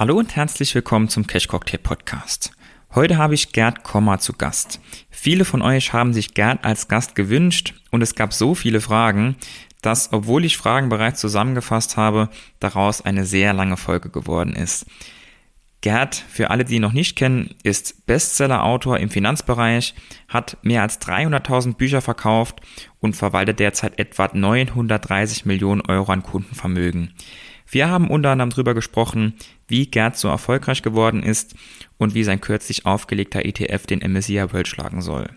Hallo und herzlich willkommen zum Cash Cocktail Podcast. Heute habe ich Gerd Kommer zu Gast. Viele von euch haben sich Gerd als Gast gewünscht und es gab so viele Fragen, dass, obwohl ich Fragen bereits zusammengefasst habe, daraus eine sehr lange Folge geworden ist. Gerd, für alle, die ihn noch nicht kennen, ist Bestseller-Autor im Finanzbereich, hat mehr als 300.000 Bücher verkauft und verwaltet derzeit etwa 930 Millionen Euro an Kundenvermögen. Wir haben unter anderem darüber gesprochen, wie Gerd so erfolgreich geworden ist und wie sein kürzlich aufgelegter ETF den MSCI World schlagen soll.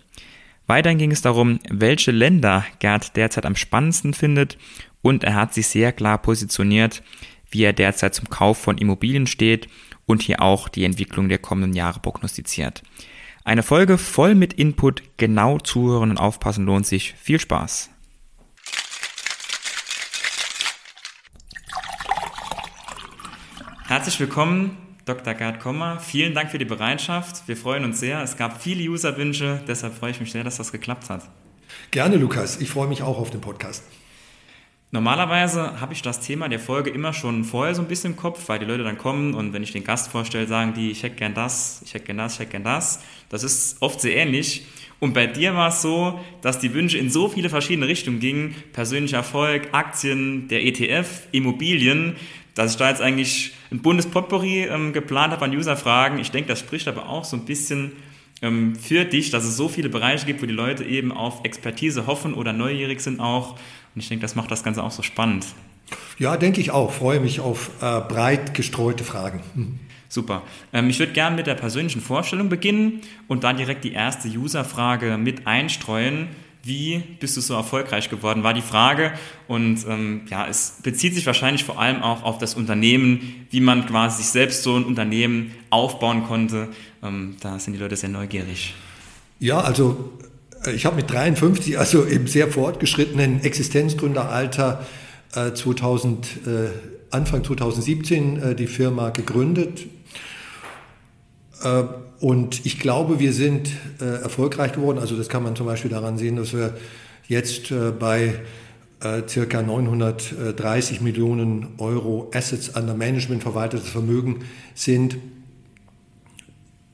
Weiterhin ging es darum, welche Länder Gerd derzeit am spannendsten findet und er hat sich sehr klar positioniert, wie er derzeit zum Kauf von Immobilien steht und hier auch die Entwicklung der kommenden Jahre prognostiziert. Eine Folge voll mit Input, genau zuhören und aufpassen lohnt sich. Viel Spaß! Herzlich willkommen, Dr. Gerd Kommer. Vielen Dank für die Bereitschaft. Wir freuen uns sehr. Es gab viele Userwünsche, deshalb freue ich mich sehr, dass das geklappt hat. Gerne, Lukas. Ich freue mich auch auf den Podcast. Normalerweise habe ich das Thema der Folge immer schon vorher so ein bisschen im Kopf, weil die Leute dann kommen und wenn ich den Gast vorstelle, sagen die, ich hätte gern das, ich hätte gern das, ich hätte gern das. Das ist oft sehr ähnlich. Und bei dir war es so, dass die Wünsche in so viele verschiedene Richtungen gingen. Persönlicher Erfolg, Aktien, der ETF, Immobilien, dass ich da jetzt eigentlich ein buntes Potpourri ähm, geplant habe an User-Fragen. Ich denke, das spricht aber auch so ein bisschen ähm, für dich, dass es so viele Bereiche gibt, wo die Leute eben auf Expertise hoffen oder neugierig sind auch. Und ich denke, das macht das Ganze auch so spannend. Ja, denke ich auch. Freue mich auf äh, breit gestreute Fragen. Mhm. Super. Ähm, ich würde gerne mit der persönlichen Vorstellung beginnen und dann direkt die erste User-Frage mit einstreuen. Wie bist du so erfolgreich geworden, war die Frage. Und ähm, ja, es bezieht sich wahrscheinlich vor allem auch auf das Unternehmen, wie man quasi sich selbst so ein Unternehmen aufbauen konnte. Ähm, da sind die Leute sehr neugierig. Ja, also ich habe mit 53, also im sehr fortgeschrittenen Existenzgründeralter, äh, 2000, äh, Anfang 2017 äh, die Firma gegründet. Äh, und ich glaube, wir sind äh, erfolgreich geworden. Also das kann man zum Beispiel daran sehen, dass wir jetzt äh, bei circa 930 Millionen Euro Assets under Management, verwaltetes Vermögen sind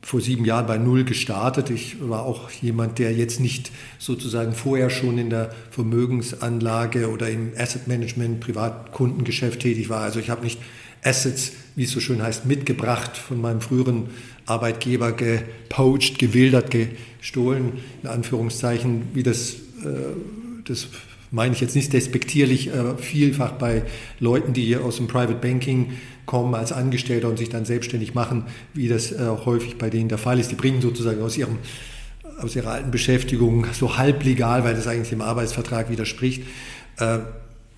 vor sieben Jahren bei Null gestartet. Ich war auch jemand, der jetzt nicht sozusagen vorher schon in der Vermögensanlage oder im Asset Management, Privatkundengeschäft tätig war. Also ich habe nicht Assets, wie es so schön heißt, mitgebracht von meinem früheren Arbeitgeber, gepoached, gewildert, gestohlen, in Anführungszeichen, wie das, äh, das meine ich jetzt nicht despektierlich, äh, vielfach bei Leuten, die aus dem Private Banking kommen als Angestellter und sich dann selbstständig machen, wie das äh, häufig bei denen der Fall ist. Die bringen sozusagen aus ihrem aus ihrer alten Beschäftigung so halblegal, weil das eigentlich dem Arbeitsvertrag widerspricht, äh,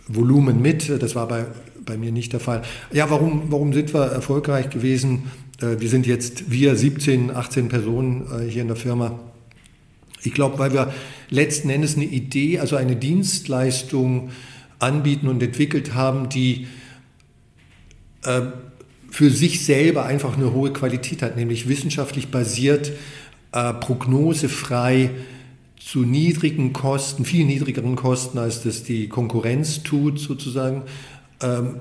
Volumen mit. Das war bei, bei mir nicht der Fall. Ja, warum, warum sind wir erfolgreich gewesen? Äh, wir sind jetzt, wir 17, 18 Personen äh, hier in der Firma. Ich glaube, weil wir letzten Endes eine Idee, also eine Dienstleistung anbieten und entwickelt haben, die äh, für sich selber einfach eine hohe Qualität hat, nämlich wissenschaftlich basiert, prognosefrei, zu niedrigen Kosten, viel niedrigeren Kosten, als das die Konkurrenz tut, sozusagen. Ähm,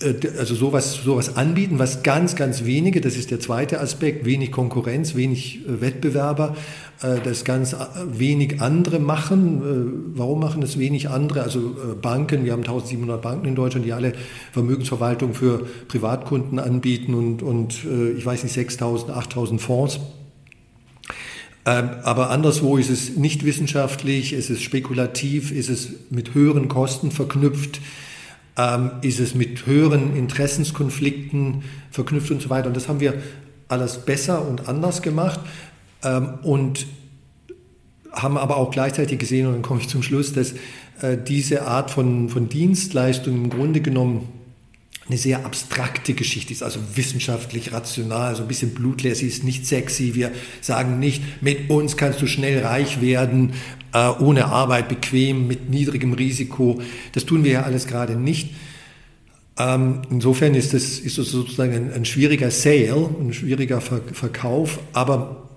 äh, also sowas, sowas anbieten, was ganz, ganz wenige, das ist der zweite Aspekt, wenig Konkurrenz, wenig äh, Wettbewerber, äh, das ganz wenig andere machen. Warum machen das wenig andere? Also Banken, wir haben 1700 Banken in Deutschland, die alle Vermögensverwaltung für Privatkunden anbieten und, und ich weiß nicht, 6000, 8000 Fonds. Ähm, aber anderswo ist es nicht wissenschaftlich, ist es spekulativ, ist es mit höheren Kosten verknüpft ähm, ist es mit höheren Interessenskonflikten verknüpft und so weiter. Und das haben wir alles besser und anders gemacht ähm, und haben aber auch gleichzeitig gesehen, und dann komme ich zum Schluss, dass äh, diese Art von, von Dienstleistung im Grunde genommen eine sehr abstrakte Geschichte ist, also wissenschaftlich, rational, so ein bisschen blutleer, sie ist nicht sexy. Wir sagen nicht, mit uns kannst du schnell reich werden, ohne Arbeit, bequem, mit niedrigem Risiko. Das tun wir ja alles gerade nicht. Ähm, insofern ist das, ist das sozusagen ein, ein schwieriger Sale, ein schwieriger Ver Verkauf, aber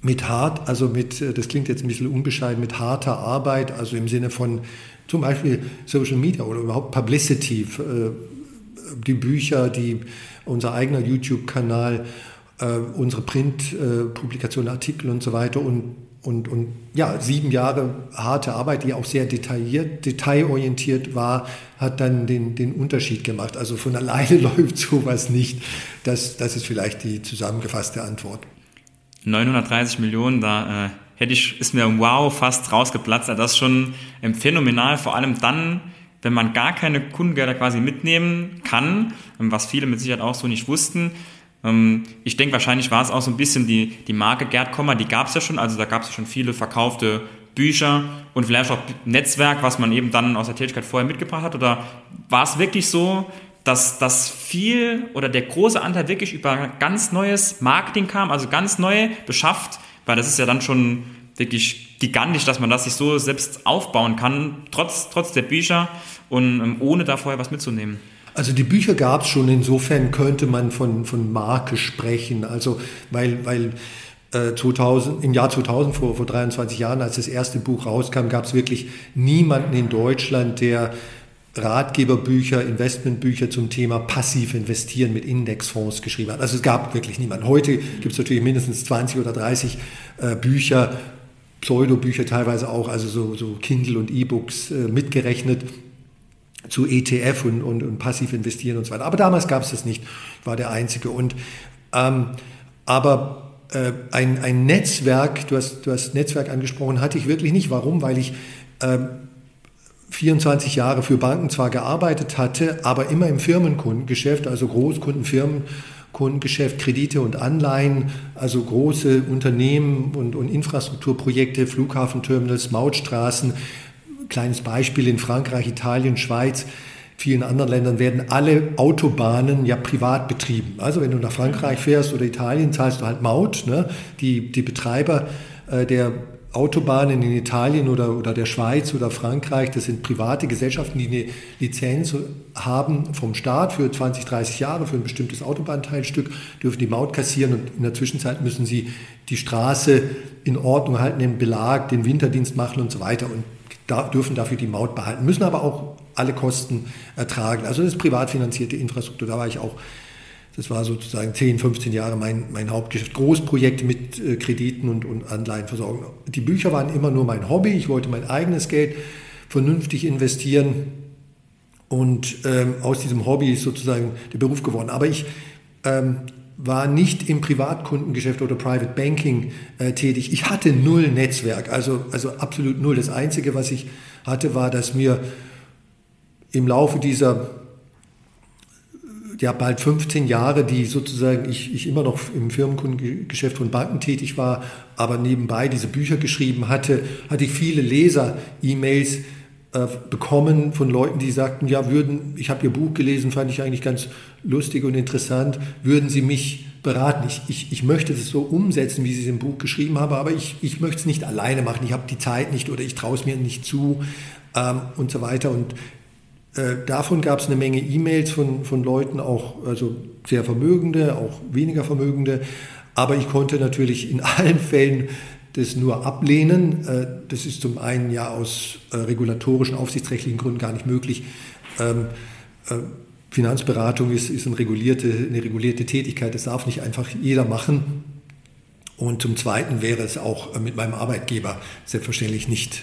mit hart, also mit, äh, das klingt jetzt ein bisschen unbescheiden, mit harter Arbeit, also im Sinne von zum Beispiel Social Media oder überhaupt Publicity, äh, die Bücher, die, unser eigener YouTube-Kanal, äh, unsere Print-Publikationen, äh, Artikel und so weiter und und, und ja, sieben Jahre harte Arbeit, die auch sehr detailliert, detailorientiert war, hat dann den, den Unterschied gemacht. Also von alleine läuft sowas nicht. Das, das ist vielleicht die zusammengefasste Antwort. 930 Millionen, da äh, hätte ich, ist mir wow fast rausgeplatzt. Also das ist schon ähm, phänomenal, vor allem dann, wenn man gar keine Kundengelder quasi mitnehmen kann, was viele mit Sicherheit auch so nicht wussten. Ähm, ich denke, wahrscheinlich war es auch so ein bisschen die, die Marke Gerd Kommer, die gab es ja schon, also da gab es ja schon viele verkaufte Bücher und vielleicht auch Netzwerk, was man eben dann aus der Tätigkeit vorher mitgebracht hat? Oder war es wirklich so, dass das viel oder der große Anteil wirklich über ganz neues Marketing kam, also ganz neu beschafft, weil das ist ja dann schon wirklich gigantisch, dass man das sich so selbst aufbauen kann, trotz, trotz der Bücher und ähm, ohne da vorher was mitzunehmen. Also die Bücher gab es schon, insofern könnte man von, von Marke sprechen. Also weil, weil äh, 2000, im Jahr 2000, vor, vor 23 Jahren, als das erste Buch rauskam, gab es wirklich niemanden in Deutschland, der Ratgeberbücher, Investmentbücher zum Thema passiv investieren mit Indexfonds geschrieben hat. Also es gab wirklich niemanden. Heute gibt es natürlich mindestens 20 oder 30 äh, Bücher, Pseudobücher teilweise auch, also so, so Kindle und E-Books äh, mitgerechnet zu ETF und, und, und, passiv investieren und so weiter. Aber damals gab es das nicht, war der einzige. Und ähm, aber äh, ein, ein Netzwerk, du hast, du hast Netzwerk angesprochen, hatte ich wirklich nicht. Warum? Weil ich äh, 24 Jahre für Banken zwar gearbeitet hatte, aber immer im Firmenkundengeschäft, also Großkundenfirmen. Kundengeschäft, Kredite und Anleihen, also große Unternehmen und, und Infrastrukturprojekte, Flughafenterminals, Mautstraßen, kleines Beispiel in Frankreich, Italien, Schweiz, vielen anderen Ländern werden alle Autobahnen ja privat betrieben. Also wenn du nach Frankreich fährst oder Italien, zahlst du halt Maut. Ne? Die, die Betreiber äh, der Autobahnen in Italien oder, oder der Schweiz oder Frankreich, das sind private Gesellschaften, die eine Lizenz haben vom Staat für 20, 30 Jahre für ein bestimmtes Autobahnteilstück, dürfen die Maut kassieren und in der Zwischenzeit müssen sie die Straße in Ordnung halten, den Belag, den Winterdienst machen und so weiter. Und dürfen dafür die Maut behalten, müssen aber auch alle Kosten ertragen. Also das ist privat finanzierte Infrastruktur, da war ich auch, das war sozusagen 10, 15 Jahre mein, mein Hauptgeschäft. Großprojekte mit äh, Krediten und, und Anleihenversorgung. Die Bücher waren immer nur mein Hobby, ich wollte mein eigenes Geld vernünftig investieren und ähm, aus diesem Hobby ist sozusagen der Beruf geworden. Aber ich ähm, war nicht im Privatkundengeschäft oder Private Banking äh, tätig. Ich hatte null Netzwerk, also, also absolut null. Das Einzige, was ich hatte, war, dass mir im Laufe dieser ja, bald 15 Jahre, die sozusagen ich, ich immer noch im Firmenkundengeschäft von Banken tätig war, aber nebenbei diese Bücher geschrieben hatte, hatte ich viele Leser-E-Mails, äh, bekommen von Leuten, die sagten, ja, würden, ich habe Ihr Buch gelesen, fand ich eigentlich ganz lustig und interessant, würden Sie mich beraten? Ich, ich, ich möchte es so umsetzen, wie Sie es im Buch geschrieben haben, aber ich, ich möchte es nicht alleine machen, ich habe die Zeit nicht oder ich traue es mir nicht zu ähm, und so weiter. Und äh, davon gab es eine Menge E-Mails von, von Leuten, auch also sehr Vermögende, auch weniger Vermögende. Aber ich konnte natürlich in allen Fällen das nur ablehnen. Äh, das ist zum einen ja aus äh, regulatorischen, aufsichtsrechtlichen Gründen gar nicht möglich. Ähm, äh, Finanzberatung ist, ist eine, regulierte, eine regulierte Tätigkeit, das darf nicht einfach jeder machen. Und zum Zweiten wäre es auch mit meinem Arbeitgeber selbstverständlich nicht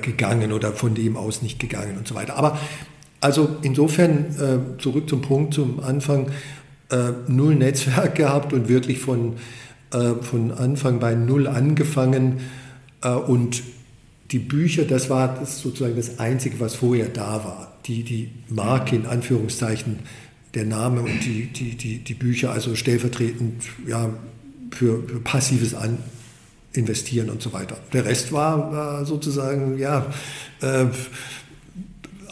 gegangen oder von dem aus nicht gegangen und so weiter. Aber also insofern zurück zum Punkt zum Anfang, null Netzwerk gehabt und wirklich von äh, von Anfang bei Null angefangen äh, und die Bücher, das war das sozusagen das Einzige, was vorher da war. Die, die Marke in Anführungszeichen, der Name und die, die, die, die Bücher, also stellvertretend ja, für, für passives An Investieren und so weiter. Der Rest war, war sozusagen ja, äh,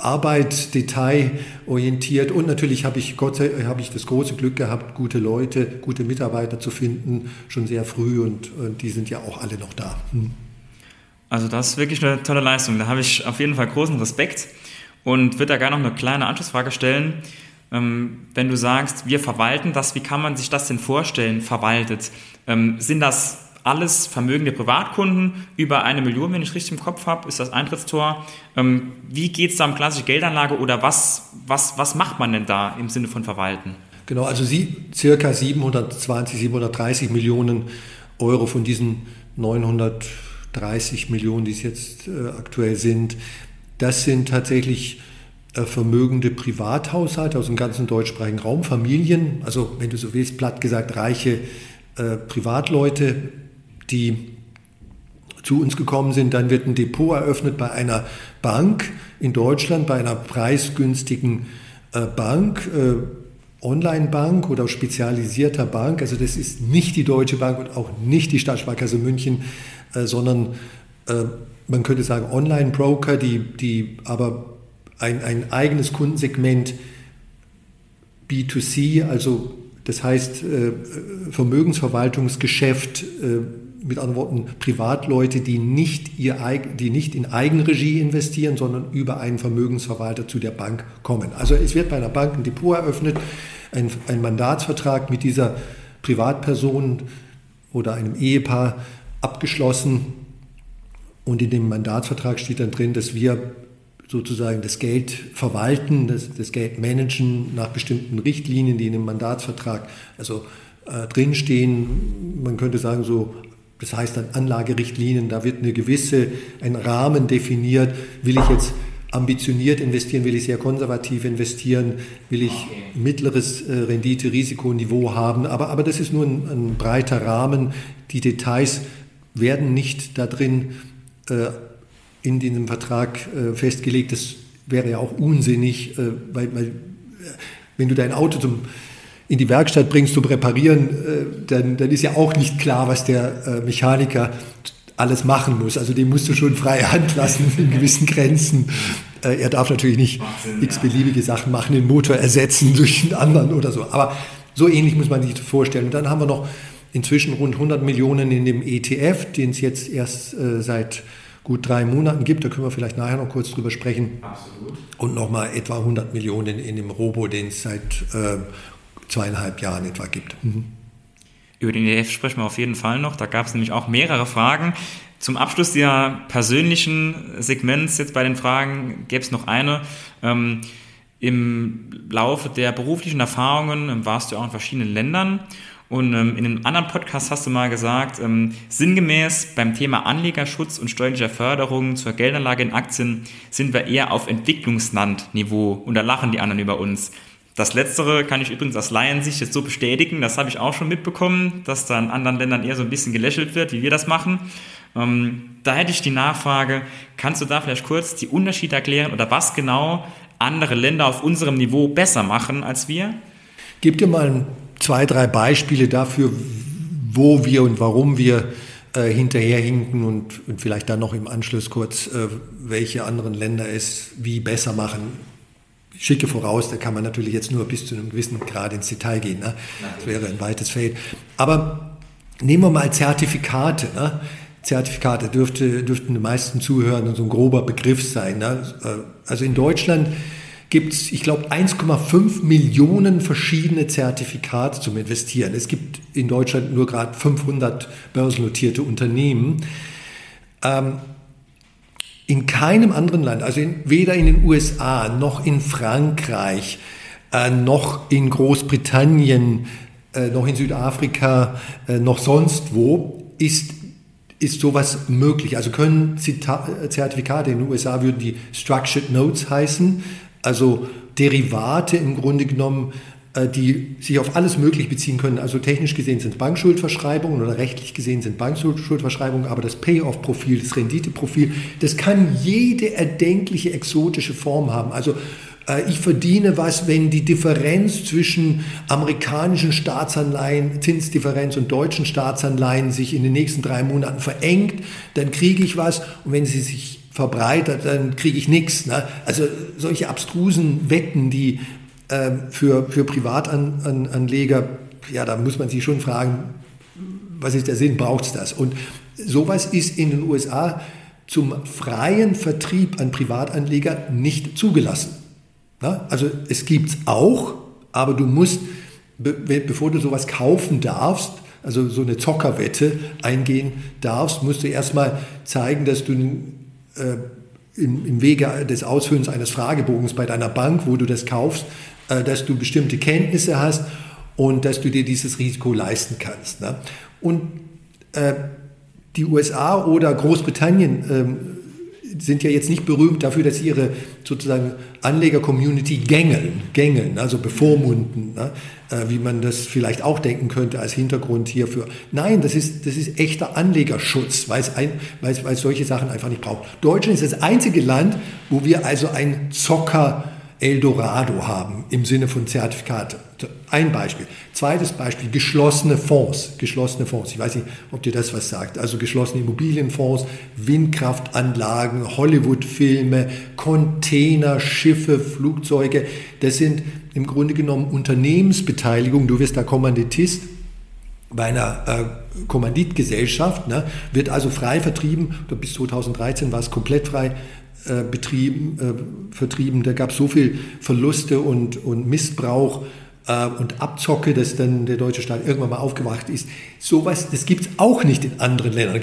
Arbeit detailorientiert und natürlich habe ich, Gott habe ich das große Glück gehabt, gute Leute, gute Mitarbeiter zu finden, schon sehr früh und, und die sind ja auch alle noch da. Hm. Also das ist wirklich eine tolle Leistung. Da habe ich auf jeden Fall großen Respekt und würde da gerne noch eine kleine Anschlussfrage stellen. Ähm, wenn du sagst, wir verwalten das, wie kann man sich das denn vorstellen, verwaltet? Ähm, sind das alles Vermögen der Privatkunden über eine Million, wenn ich richtig im Kopf habe, ist das Eintrittstor. Ähm, wie geht es da um klassische Geldanlage oder was, was, was macht man denn da im Sinne von Verwalten? Genau, also sie, circa 720, 730 Millionen Euro von diesen 930 Millionen, die es jetzt äh, aktuell sind, das sind tatsächlich äh, vermögende Privathaushalte aus dem ganzen deutschsprachigen Raum, Familien, also wenn du so willst, platt gesagt reiche äh, Privatleute, die zu uns gekommen sind. Dann wird ein Depot eröffnet bei einer Bank in Deutschland, bei einer preisgünstigen äh, Bank, äh, Online-Bank oder spezialisierter Bank. Also das ist nicht die Deutsche Bank und auch nicht die Stadtsparkasse München, äh, sondern man könnte sagen Online-Broker, die, die aber ein, ein eigenes Kundensegment B2C, also das heißt Vermögensverwaltungsgeschäft, mit anderen Worten Privatleute, die nicht, ihr, die nicht in Eigenregie investieren, sondern über einen Vermögensverwalter zu der Bank kommen. Also es wird bei einer Bank ein Depot eröffnet, ein, ein Mandatsvertrag mit dieser Privatperson oder einem Ehepaar abgeschlossen und in dem Mandatsvertrag steht dann drin, dass wir sozusagen das Geld verwalten, das, das Geld managen nach bestimmten Richtlinien, die in dem Mandatsvertrag also äh, drinstehen. Man könnte sagen, so, das heißt dann Anlagerichtlinien, da wird eine gewisse, ein Rahmen definiert. Will ich jetzt ambitioniert investieren, will ich sehr konservativ investieren, will ich mittleres äh, Rendite-Risikoniveau haben. Aber, aber das ist nur ein, ein breiter Rahmen. Die Details werden nicht da drin äh, in diesem Vertrag äh, festgelegt. Das wäre ja auch unsinnig, äh, weil, weil, äh, wenn du dein Auto zum, in die Werkstatt bringst zum Reparieren, äh, dann, dann ist ja auch nicht klar, was der äh, Mechaniker alles machen muss. Also dem musst du schon freie Hand lassen in gewissen Grenzen. Äh, er darf natürlich nicht x-beliebige Sachen machen, den Motor ersetzen durch einen anderen oder so. Aber so ähnlich muss man sich das vorstellen. Und dann haben wir noch inzwischen rund 100 Millionen in dem ETF, den es jetzt erst seit gut drei Monaten gibt. Da können wir vielleicht nachher noch kurz drüber sprechen. Absolut. Und nochmal etwa 100 Millionen in dem Robo, den es seit äh, zweieinhalb Jahren etwa gibt. Mhm. Über den ETF sprechen wir auf jeden Fall noch. Da gab es nämlich auch mehrere Fragen. Zum Abschluss der persönlichen Segments jetzt bei den Fragen gäbe es noch eine. Ähm, Im Laufe der beruflichen Erfahrungen warst du auch in verschiedenen Ländern und ähm, in einem anderen Podcast hast du mal gesagt, ähm, sinngemäß beim Thema Anlegerschutz und steuerlicher Förderung zur Geldanlage in Aktien sind wir eher auf Entwicklungslandniveau und da lachen die anderen über uns. Das Letztere kann ich übrigens aus Laiensicht jetzt so bestätigen. Das habe ich auch schon mitbekommen, dass da in anderen Ländern eher so ein bisschen gelächelt wird, wie wir das machen. Ähm, da hätte ich die Nachfrage, kannst du da vielleicht kurz die Unterschiede erklären oder was genau andere Länder auf unserem Niveau besser machen als wir? Gib dir mal zwei, drei Beispiele dafür, wo wir und warum wir äh, hinterherhinken und, und vielleicht dann noch im Anschluss kurz, äh, welche anderen Länder es wie besser machen. Schicke voraus, da kann man natürlich jetzt nur bis zu einem gewissen Grad ins Detail gehen. Ne? Das wäre ein weites Feld. Aber nehmen wir mal Zertifikate. Ne? Zertifikate dürfte, dürften den meisten Zuhörern so ein grober Begriff sein. Ne? Äh, also in Deutschland gibt es, ich glaube, 1,5 Millionen verschiedene Zertifikate zum Investieren. Es gibt in Deutschland nur gerade 500 börsennotierte Unternehmen. Ähm, in keinem anderen Land, also in, weder in den USA noch in Frankreich, äh, noch in Großbritannien, äh, noch in Südafrika, äh, noch sonst wo, ist ist sowas möglich. Also können Zita Zertifikate in den USA würden die Structured Notes heißen, also Derivate im Grunde genommen, die sich auf alles Mögliche beziehen können. Also technisch gesehen sind Bankschuldverschreibungen oder rechtlich gesehen sind Bankschuldverschreibungen, aber das Payoff-Profil, das Renditeprofil, das kann jede erdenkliche exotische Form haben. Also äh, ich verdiene was, wenn die Differenz zwischen amerikanischen Staatsanleihen, Zinsdifferenz und deutschen Staatsanleihen sich in den nächsten drei Monaten verengt, dann kriege ich was. Und wenn sie sich verbreitert, dann kriege ich nichts. Ne? Also solche abstrusen Wetten, die äh, für, für Privatanleger, ja, da muss man sich schon fragen, was ist der Sinn, braucht es das? Und sowas ist in den USA zum freien Vertrieb an Privatanleger nicht zugelassen. Ne? Also es gibt es auch, aber du musst, be bevor du sowas kaufen darfst, also so eine Zockerwette eingehen darfst, musst du erstmal zeigen, dass du äh, im, im Wege des Ausfüllens eines Fragebogens bei deiner Bank, wo du das kaufst, dass du bestimmte Kenntnisse hast und dass du dir dieses Risiko leisten kannst. Ne? Und äh, die USA oder Großbritannien ähm, sind ja jetzt nicht berühmt dafür, dass ihre sozusagen Anleger-Community gängeln, gängeln, also bevormunden, ne? äh, wie man das vielleicht auch denken könnte als Hintergrund hierfür. Nein, das ist, das ist echter Anlegerschutz, weil es, ein, weil, es, weil es solche Sachen einfach nicht braucht. Deutschland ist das einzige Land, wo wir also ein Zocker Eldorado haben im Sinne von Zertifikate. Ein Beispiel. Zweites Beispiel, geschlossene Fonds. Geschlossene Fonds. Ich weiß nicht, ob dir das was sagt. Also geschlossene Immobilienfonds, Windkraftanlagen, Hollywood-Filme, Container, Schiffe, Flugzeuge. Das sind im Grunde genommen Unternehmensbeteiligungen. Du wirst da Kommanditist bei einer äh, Kommanditgesellschaft, ne, wird also frei vertrieben. Bis 2013 war es komplett frei äh, betrieben, äh, vertrieben. Da gab es so viel Verluste und, und Missbrauch äh, und Abzocke, dass dann der deutsche Staat irgendwann mal aufgewacht ist. Sowas, das gibt es auch nicht in anderen Ländern.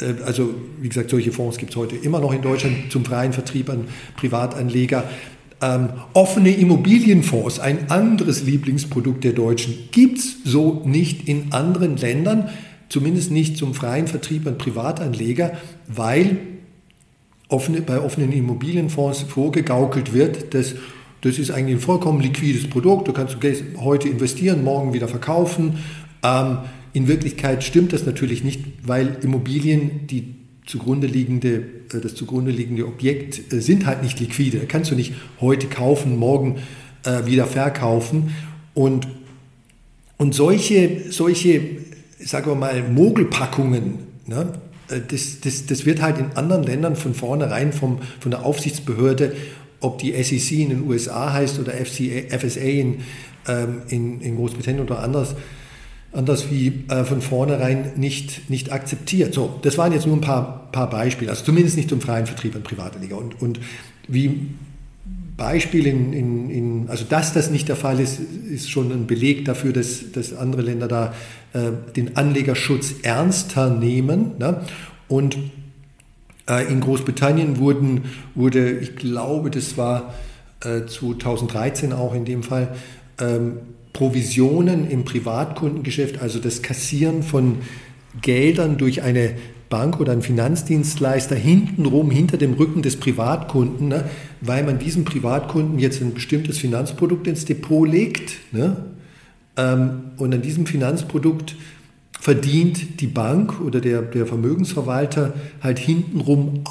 Äh, also wie gesagt, solche Fonds gibt es heute immer noch in Deutschland zum freien Vertrieb an Privatanleger. Ähm, offene Immobilienfonds, ein anderes Lieblingsprodukt der Deutschen, gibt es so nicht in anderen Ländern, zumindest nicht zum freien Vertrieb an Privatanleger, weil offene, bei offenen Immobilienfonds vorgegaukelt wird, dass das ist eigentlich ein vollkommen liquides Produkt, du kannst heute investieren, morgen wieder verkaufen. Ähm, in Wirklichkeit stimmt das natürlich nicht, weil Immobilien, die zugrunde liegende, äh, das zugrunde liegende Objekt äh, sind halt nicht liquide. Da kannst du nicht heute kaufen, morgen äh, wieder verkaufen. Und, und solche, solche, sagen wir mal, Mogelpackungen, ne, das, das, das wird halt in anderen Ländern von vornherein vom, von der Aufsichtsbehörde, ob die SEC in den USA heißt oder FCA, FSA in, ähm, in, in Großbritannien oder anders, anders wie äh, von vornherein nicht, nicht akzeptiert. So, das waren jetzt nur ein paar, paar Beispiele, also zumindest nicht zum freien Vertrieb an Privatanleger. Und, und wie Beispiel in, in, in, also dass das nicht der Fall ist, ist schon ein Beleg dafür, dass, dass andere Länder da äh, den Anlegerschutz ernster nehmen. Ne? Und äh, in Großbritannien wurden, wurde, ich glaube, das war äh, 2013 auch in dem Fall, ähm, Provisionen im Privatkundengeschäft, also das Kassieren von Geldern durch eine Bank oder ein Finanzdienstleister hintenrum, hinter dem Rücken des Privatkunden, ne, weil man diesem Privatkunden jetzt ein bestimmtes Finanzprodukt ins Depot legt. Ne, ähm, und an diesem Finanzprodukt verdient die Bank oder der, der Vermögensverwalter halt hintenrum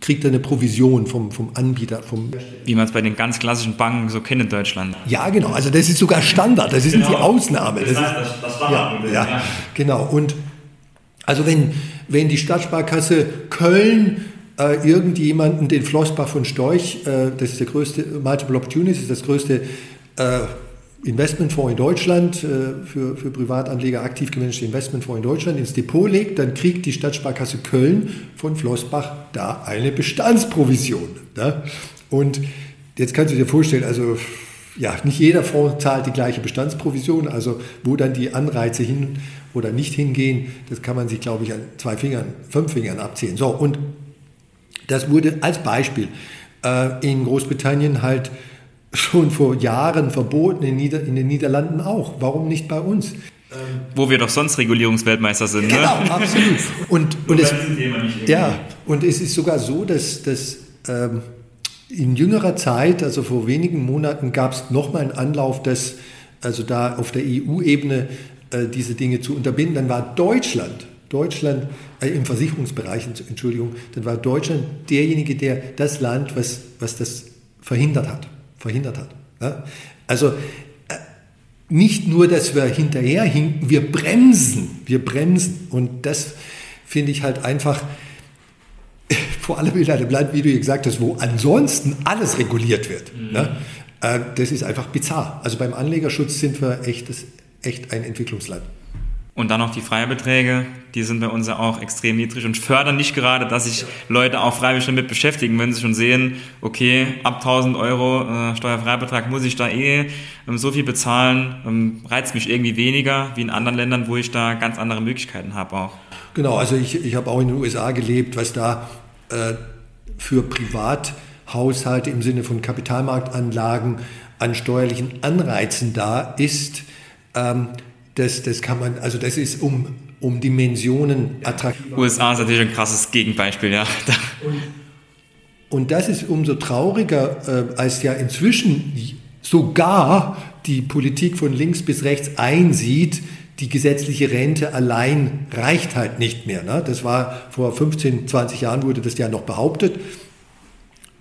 kriegt er eine Provision vom, vom Anbieter. Vom Wie man es bei den ganz klassischen Banken so kennt in Deutschland. Ja, genau. Also das ist sogar Standard. Das ist genau. die Ausnahme. Das, das heißt, das, das ja, ja, ja, genau. Und also wenn, wenn die Stadtsparkasse Köln äh, irgendjemanden den Flossbach von Storch, äh, das ist der größte, Multiple Opportunities, das größte äh, Investmentfonds in Deutschland, äh, für, für Privatanleger aktiv gemanagte Investmentfonds in Deutschland ins Depot legt, dann kriegt die Stadtsparkasse Köln von Flossbach da eine Bestandsprovision. Ne? Und jetzt kannst du dir vorstellen, also ja, nicht jeder Fonds zahlt die gleiche Bestandsprovision, also wo dann die Anreize hin oder nicht hingehen, das kann man sich, glaube ich, an zwei Fingern, fünf Fingern abzählen. So, und das wurde als Beispiel äh, in Großbritannien halt schon vor Jahren verboten, in, Nieder in den Niederlanden auch. Warum nicht bei uns? Wo wir doch sonst Regulierungsweltmeister sind. Ne? Genau, ne? absolut. Und, und, es, ja, und es ist sogar so, dass, dass ähm, in jüngerer Zeit, also vor wenigen Monaten, gab es nochmal einen Anlauf, dass also da auf der EU-Ebene diese Dinge zu unterbinden. Dann war Deutschland, Deutschland äh, im Versicherungsbereich, Entschuldigung, dann war Deutschland derjenige, der das Land, was, was das verhindert hat verhindert hat. Ja? Also äh, nicht nur, dass wir hinterherhinken, wir bremsen, wir bremsen. Und das finde ich halt einfach, vor allem in einem Land, wie du gesagt hast, wo ansonsten alles reguliert wird. Mhm. Ne? Das ist einfach bizarr. Also beim Anlegerschutz sind wir echt, echt ein Entwicklungsland. Und dann noch die Freibeträge, die sind bei uns ja auch extrem niedrig und fördern nicht gerade, dass sich Leute auch freiwillig damit beschäftigen, wenn sie schon sehen, okay, ab 1000 Euro äh, Steuerfreibetrag muss ich da eh ähm, so viel bezahlen, ähm, reizt mich irgendwie weniger wie in anderen Ländern, wo ich da ganz andere Möglichkeiten habe auch. Genau, also ich, ich habe auch in den USA gelebt, was da äh, für Privathaushalte im Sinne von Kapitalmarktanlagen an steuerlichen Anreizen da ist. Ähm, das, das kann man, also das ist um, um Dimensionen attraktiv. USA ist natürlich ein krasses Gegenbeispiel, ja. Und, und das ist umso trauriger, äh, als ja inzwischen sogar die Politik von links bis rechts einsieht, die gesetzliche Rente allein reicht halt nicht mehr. Ne? Das war vor 15, 20 Jahren wurde das ja noch behauptet.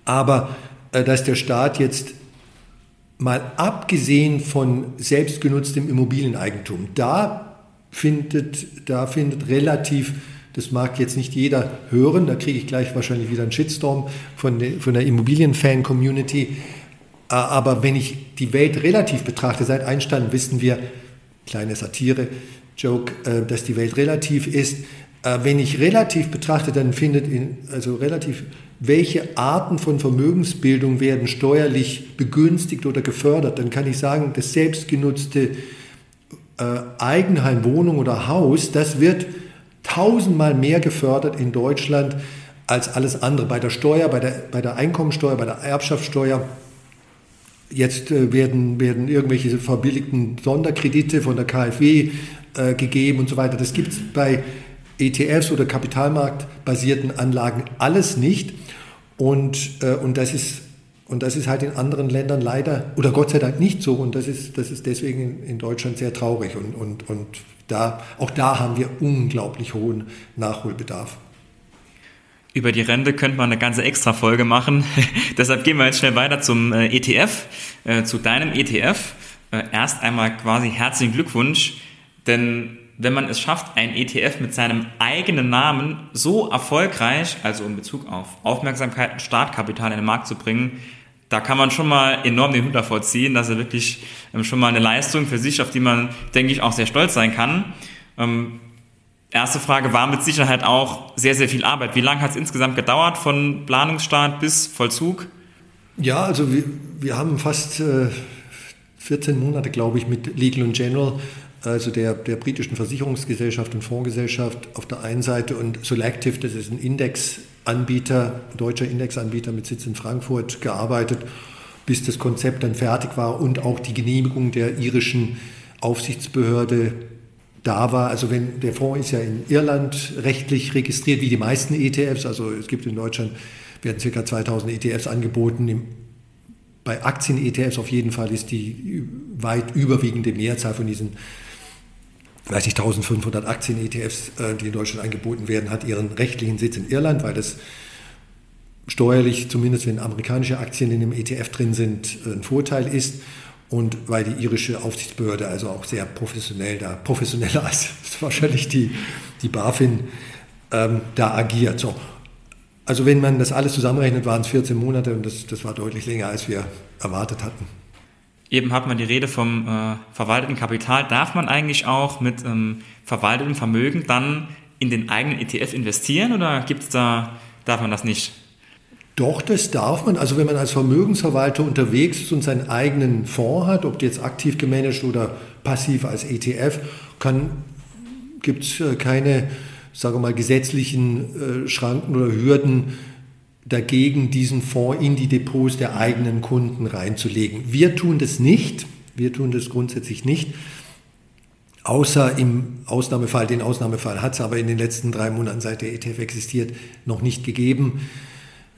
Aber äh, dass der Staat jetzt mal abgesehen von selbstgenutztem Immobilieneigentum, da findet, da findet relativ, das mag jetzt nicht jeder hören, da kriege ich gleich wahrscheinlich wieder einen Shitstorm von der, von der Immobilienfan-Community, aber wenn ich die Welt relativ betrachte, seit Einstein wissen wir, kleine Satire, Joke, äh, dass die Welt relativ ist. Äh, wenn ich relativ betrachte, dann findet in, also relativ welche Arten von Vermögensbildung werden steuerlich begünstigt oder gefördert, dann kann ich sagen, das selbstgenutzte äh, Eigenheim, Wohnung oder Haus, das wird tausendmal mehr gefördert in Deutschland als alles andere. Bei der Steuer, bei der, bei der Einkommensteuer, bei der Erbschaftssteuer. Jetzt äh, werden, werden irgendwelche verbilligten Sonderkredite von der KfW äh, gegeben und so weiter. Das gibt es bei ETFs oder kapitalmarktbasierten Anlagen alles nicht. Und, äh, und, das ist, und das ist halt in anderen Ländern leider oder Gott sei Dank nicht so. Und das ist, das ist deswegen in, Deutschland sehr traurig. Und, und, und da, auch da haben wir unglaublich hohen Nachholbedarf. Über die Rente könnte man eine ganze Extra-Folge machen. Deshalb gehen wir jetzt schnell weiter zum äh, ETF, äh, zu deinem ETF. Äh, erst einmal quasi herzlichen Glückwunsch, denn wenn man es schafft, ein ETF mit seinem eigenen Namen so erfolgreich, also in Bezug auf Aufmerksamkeit und Startkapital in den Markt zu bringen, da kann man schon mal enorm den Hut davor ziehen. Das ist wirklich ähm, schon mal eine Leistung für sich, auf die man, denke ich, auch sehr stolz sein kann. Ähm, erste Frage war mit Sicherheit auch sehr, sehr viel Arbeit. Wie lange hat es insgesamt gedauert von Planungsstart bis Vollzug? Ja, also wir, wir haben fast äh, 14 Monate, glaube ich, mit Legal General also der, der britischen Versicherungsgesellschaft und Fondsgesellschaft auf der einen Seite und Solactive, das ist ein Indexanbieter, deutscher Indexanbieter mit Sitz in Frankfurt, gearbeitet, bis das Konzept dann fertig war und auch die Genehmigung der irischen Aufsichtsbehörde da war. Also wenn der Fonds ist ja in Irland rechtlich registriert, wie die meisten ETFs, also es gibt in Deutschland werden ca. 2000 ETFs angeboten. Bei Aktien-ETFs auf jeden Fall ist die weit überwiegende Mehrzahl von diesen weiß nicht, 1500 Aktien-ETFs, äh, die in Deutschland angeboten werden, hat ihren rechtlichen Sitz in Irland, weil das steuerlich, zumindest wenn amerikanische Aktien in dem ETF drin sind, äh, ein Vorteil ist und weil die irische Aufsichtsbehörde also auch sehr professionell da, professioneller als wahrscheinlich die, die BaFin ähm, da agiert. So. Also wenn man das alles zusammenrechnet, waren es 14 Monate und das, das war deutlich länger, als wir erwartet hatten. Eben hat man die Rede vom äh, verwalteten Kapital. Darf man eigentlich auch mit ähm, verwaltetem Vermögen dann in den eigenen ETF investieren oder gibt's da, darf man das nicht? Doch, das darf man. Also wenn man als Vermögensverwalter unterwegs ist und seinen eigenen Fonds hat, ob jetzt aktiv gemanagt oder passiv als ETF, gibt es äh, keine, sagen wir mal, gesetzlichen äh, Schranken oder Hürden, dagegen, diesen Fonds in die Depots der eigenen Kunden reinzulegen. Wir tun das nicht. Wir tun das grundsätzlich nicht. Außer im Ausnahmefall, den Ausnahmefall hat es aber in den letzten drei Monaten, seit der ETF existiert, noch nicht gegeben,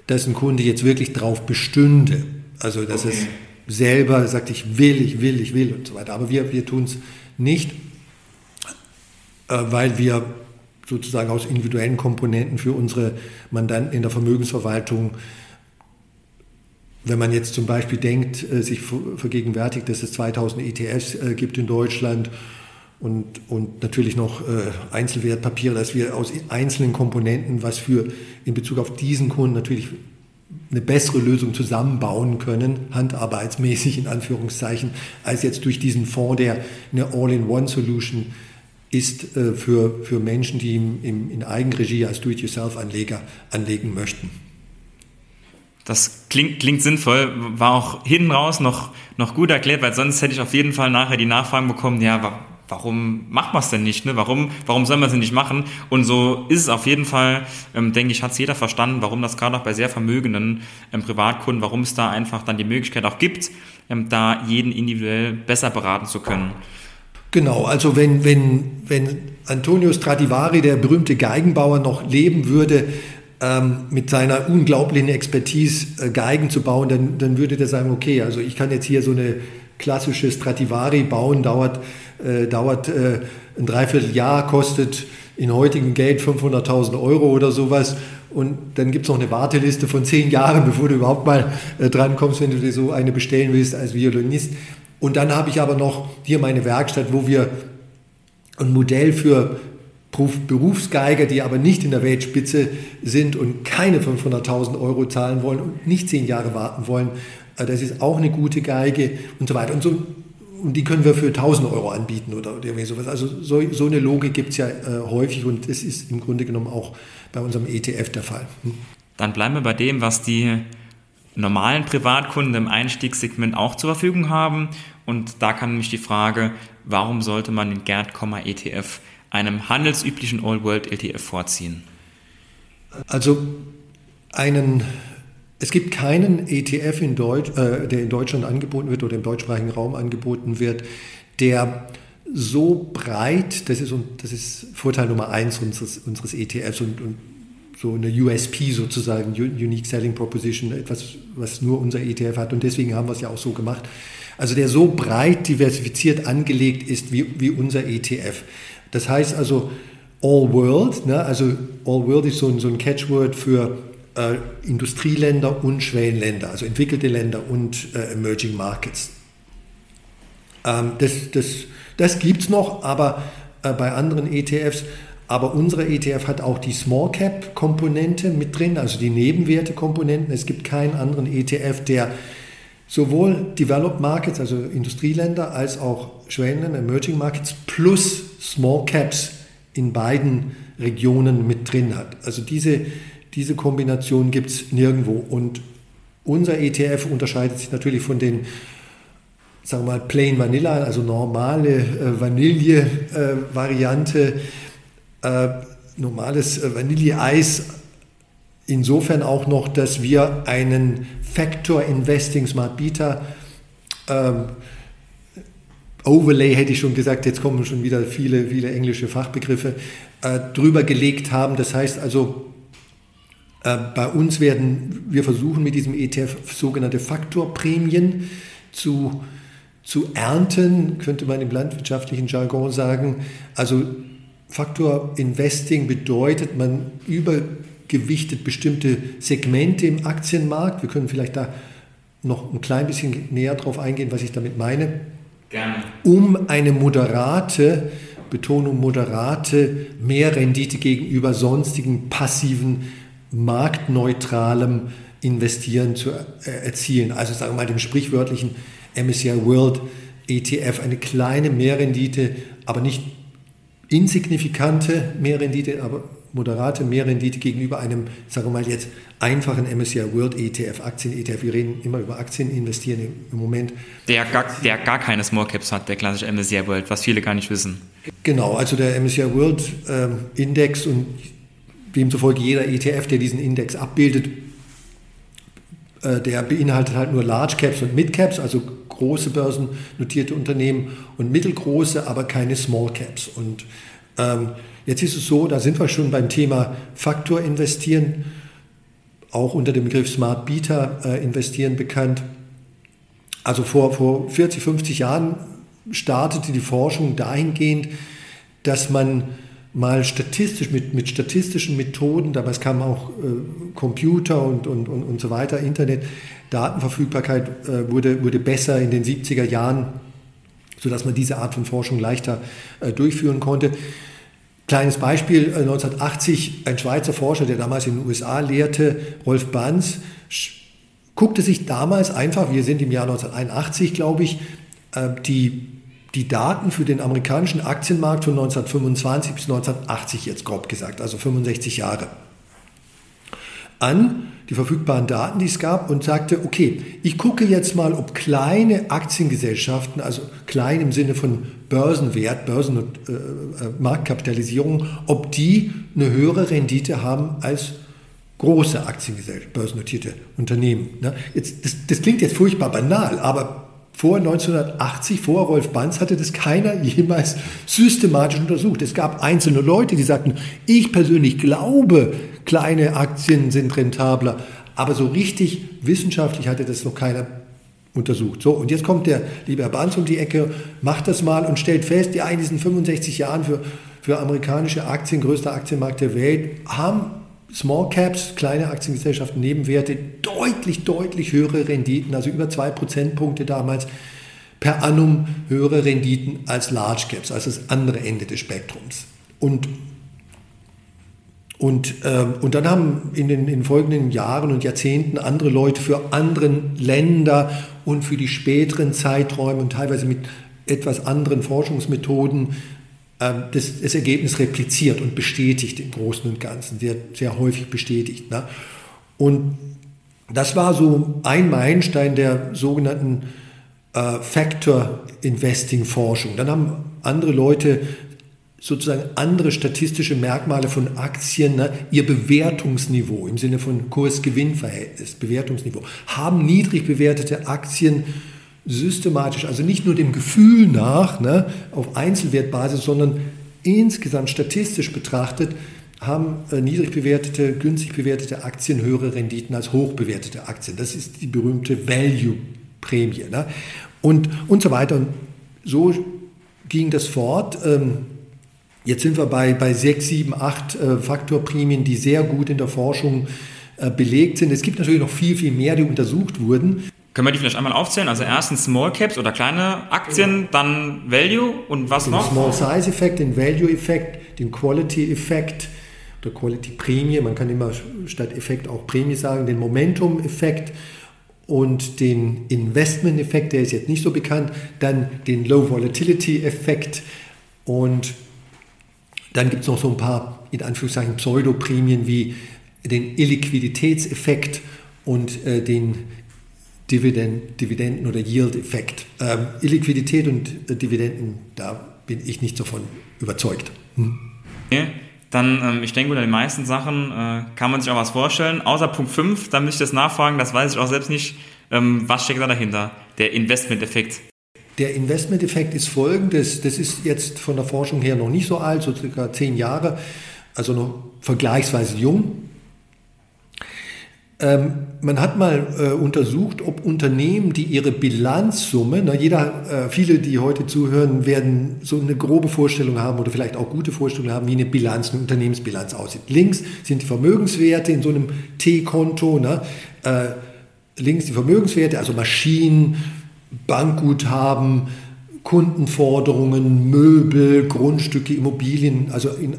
dass ein Kunde jetzt wirklich drauf bestünde. Also, dass okay. es selber sagt, ich will, ich will, ich will und so weiter. Aber wir, wir tun es nicht, äh, weil wir sozusagen aus individuellen Komponenten für unsere Mandanten in der Vermögensverwaltung. Wenn man jetzt zum Beispiel denkt, äh, sich vergegenwärtigt, dass es 2000 ETFs äh, gibt in Deutschland und, und natürlich noch äh, Einzelwertpapiere, dass wir aus einzelnen Komponenten was für in Bezug auf diesen Kunden natürlich eine bessere Lösung zusammenbauen können, handarbeitsmäßig in Anführungszeichen, als jetzt durch diesen Fonds, der eine All-in-One-Solution ist äh, für, für Menschen, die im, im, in Eigenregie als Do-it-yourself-Anleger anlegen möchten. Das klingt, klingt sinnvoll, war auch hinten raus noch, noch gut erklärt, weil sonst hätte ich auf jeden Fall nachher die Nachfragen bekommen, ja, warum macht man es denn nicht? Ne? Warum, warum soll man es nicht machen? Und so ist es auf jeden Fall, ähm, denke ich, hat es jeder verstanden, warum das gerade auch bei sehr vermögenden ähm, Privatkunden, warum es da einfach dann die Möglichkeit auch gibt, ähm, da jeden individuell besser beraten zu können. Genau, also wenn, wenn, wenn Antonio Stradivari, der berühmte Geigenbauer, noch leben würde, ähm, mit seiner unglaublichen Expertise äh, Geigen zu bauen, dann, dann würde der sagen, okay, also ich kann jetzt hier so eine klassische Stradivari bauen, dauert, äh, dauert äh, ein Dreivierteljahr, kostet in heutigem Geld 500.000 Euro oder sowas. Und dann gibt es noch eine Warteliste von zehn Jahren, bevor du überhaupt mal äh, drankommst, wenn du dir so eine bestellen willst als Violinist. Und dann habe ich aber noch hier meine Werkstatt, wo wir ein Modell für Berufsgeiger, die aber nicht in der Weltspitze sind und keine 500.000 Euro zahlen wollen und nicht zehn Jahre warten wollen. Äh, das ist auch eine gute Geige und so weiter. Und, so, und die können wir für 1.000 Euro anbieten oder irgendwie sowas. Also so, so eine Logik gibt es ja äh, häufig und es ist im Grunde genommen auch bei unserem ETF der Fall. Hm. Dann bleiben wir bei dem, was die normalen Privatkunden im Einstiegssegment auch zur Verfügung haben. Und da kann nämlich die Frage, warum sollte man den Gerd, ETF einem handelsüblichen All-World ETF vorziehen? Also einen, es gibt keinen ETF, in Deutsch, äh, der in Deutschland angeboten wird oder im deutschsprachigen Raum angeboten wird, der so breit, das ist, das ist Vorteil Nummer eins unseres, unseres ETFs und, und so eine USP sozusagen, Unique Selling Proposition, etwas, was nur unser ETF hat und deswegen haben wir es ja auch so gemacht. Also der so breit diversifiziert angelegt ist wie, wie unser ETF. Das heißt also All World, ne? also All World ist so ein, so ein Catchword für äh, Industrieländer und Schwellenländer, also entwickelte Länder und äh, Emerging Markets. Ähm, das das, das gibt es noch, aber äh, bei anderen ETFs aber unsere ETF hat auch die Small Cap Komponente mit drin, also die Nebenwerte Komponenten. Es gibt keinen anderen ETF, der sowohl Developed Markets, also Industrieländer, als auch Schwellenländer, Emerging Markets plus Small Caps in beiden Regionen mit drin hat. Also diese, diese Kombination gibt es nirgendwo. Und unser ETF unterscheidet sich natürlich von den sagen wir mal, Plain Vanilla, also normale äh, Vanille-Variante, äh, äh, normales äh, Vanilleeis. Insofern auch noch, dass wir einen Factor Investing Smart Beta ähm, Overlay hätte ich schon gesagt, jetzt kommen schon wieder viele, viele englische Fachbegriffe, äh, drüber gelegt haben. Das heißt also, äh, bei uns werden, wir versuchen mit diesem ETF sogenannte Faktorprämien zu, zu ernten, könnte man im landwirtschaftlichen Jargon sagen. Also Faktor Investing bedeutet, man übergewichtet bestimmte Segmente im Aktienmarkt. Wir können vielleicht da noch ein klein bisschen näher drauf eingehen, was ich damit meine. Gerne. Um eine moderate, Betonung moderate Mehrrendite gegenüber sonstigen passiven, marktneutralem Investieren zu erzielen. Also sagen wir mal dem sprichwörtlichen MSCI World ETF eine kleine Mehrrendite, aber nicht insignifikante Mehrrendite, aber moderate Mehrrendite gegenüber einem, sagen wir mal jetzt, einfachen MSCI World ETF, Aktien-ETF. Wir reden immer über Aktien investieren im Moment. Der gar, der gar keine Small Caps hat, der klassische MSCI World, was viele gar nicht wissen. Genau, also der MSCI World ähm, Index und demzufolge jeder ETF, der diesen Index abbildet, äh, der beinhaltet halt nur Large Caps und Mid Caps, also große börsennotierte Unternehmen und mittelgroße, aber keine Small Caps. Und ähm, jetzt ist es so, da sind wir schon beim Thema Faktor investieren, auch unter dem Begriff Smart Beta äh, investieren bekannt. Also vor, vor 40, 50 Jahren startete die Forschung dahingehend, dass man mal statistisch, mit, mit statistischen Methoden, damals kamen auch äh, Computer und, und, und, und so weiter, Internet, Datenverfügbarkeit äh, wurde, wurde besser in den 70er Jahren, sodass man diese Art von Forschung leichter äh, durchführen konnte. Kleines Beispiel, 1980 äh, ein Schweizer Forscher, der damals in den USA lehrte, Rolf Banz, guckte sich damals einfach, wir sind im Jahr 1981, glaube ich, äh, die die Daten für den amerikanischen Aktienmarkt von 1925 bis 1980 jetzt grob gesagt, also 65 Jahre, an die verfügbaren Daten, die es gab, und sagte, okay, ich gucke jetzt mal, ob kleine Aktiengesellschaften, also klein im Sinne von Börsenwert, Börsen- und äh, äh Marktkapitalisierung, ob die eine höhere Rendite haben als große Aktiengesellschaften, börsennotierte Unternehmen. Ne? Jetzt, das, das klingt jetzt furchtbar banal, aber vor 1980, vor Rolf Banz, hatte das keiner jemals systematisch untersucht. Es gab einzelne Leute, die sagten, ich persönlich glaube, kleine Aktien sind rentabler. Aber so richtig wissenschaftlich hatte das noch keiner untersucht. So, und jetzt kommt der liebe Herr Barnes um die Ecke, macht das mal und stellt fest, ja, in diesen 65 Jahren für, für amerikanische Aktien, größter Aktienmarkt der Welt, haben Small Caps, kleine Aktiengesellschaften, Nebenwerte, deutlich, deutlich höhere Renditen, also über zwei Prozentpunkte damals per annum höhere Renditen als Large Caps, also das andere Ende des Spektrums. Und und, ähm, und dann haben in den, in den folgenden Jahren und Jahrzehnten andere Leute für andere Länder und für die späteren Zeiträume und teilweise mit etwas anderen Forschungsmethoden das, das, Ergebnis repliziert und bestätigt im Großen und Ganzen, sehr, sehr häufig bestätigt. Ne? Und das war so ein Meilenstein der sogenannten äh, Factor Investing Forschung. Dann haben andere Leute sozusagen andere statistische Merkmale von Aktien, ne, ihr Bewertungsniveau im Sinne von Kurs-Gewinn-Verhältnis, Bewertungsniveau, haben niedrig bewertete Aktien systematisch, also nicht nur dem Gefühl nach, ne, auf Einzelwertbasis, sondern insgesamt statistisch betrachtet, haben äh, niedrig bewertete, günstig bewertete Aktien höhere Renditen als hoch bewertete Aktien. Das ist die berühmte Value-Prämie. Ne? Und, und so weiter. Und so ging das fort. Ähm, Jetzt sind wir bei, bei 6, 7, 8 äh, Faktorprämien, die sehr gut in der Forschung äh, belegt sind. Es gibt natürlich noch viel, viel mehr, die untersucht wurden. Können wir die vielleicht einmal aufzählen? Also erstens Small Caps oder kleine Aktien, dann Value und was den noch? Small Size Effekt, den Value Effekt, den Quality Effekt oder Quality Prämie, man kann immer statt Effekt auch Prämie sagen, den Momentum Effekt und den Investment Effekt, der ist jetzt nicht so bekannt, dann den Low Volatility Effekt und dann gibt es noch so ein paar, in Anführungszeichen, Pseudoprämien wie den Illiquiditätseffekt und äh, den Dividend, Dividenden- oder Yield-Effekt. Ähm, Illiquidität und äh, Dividenden, da bin ich nicht davon überzeugt. Hm. Okay. Dann, ähm, ich denke, unter den meisten Sachen äh, kann man sich auch was vorstellen. Außer Punkt 5, da müsste ich das nachfragen, das weiß ich auch selbst nicht. Ähm, was steckt da dahinter? Der Investment-Effekt. Der Investmenteffekt ist folgendes, das ist jetzt von der Forschung her noch nicht so alt, so circa zehn Jahre, also noch vergleichsweise jung. Ähm, man hat mal äh, untersucht, ob Unternehmen, die ihre Bilanzsumme, na jeder, äh, viele, die heute zuhören, werden so eine grobe Vorstellung haben oder vielleicht auch gute Vorstellungen haben, wie eine Bilanz, eine Unternehmensbilanz aussieht. Links sind die Vermögenswerte in so einem T-Konto, äh, links die Vermögenswerte, also Maschinen, Bankguthaben, Kundenforderungen, Möbel, Grundstücke, Immobilien, also in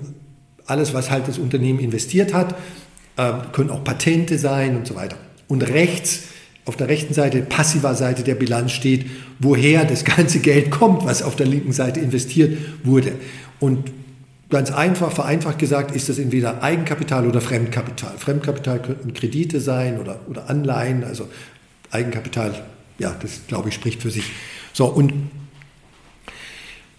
alles, was halt das Unternehmen investiert hat, können auch Patente sein und so weiter. Und rechts, auf der rechten Seite, passiver Seite der Bilanz steht, woher das ganze Geld kommt, was auf der linken Seite investiert wurde. Und ganz einfach, vereinfacht gesagt, ist das entweder Eigenkapital oder Fremdkapital. Fremdkapital könnten Kredite sein oder, oder Anleihen, also Eigenkapital ja, das glaube ich spricht für sich. So, und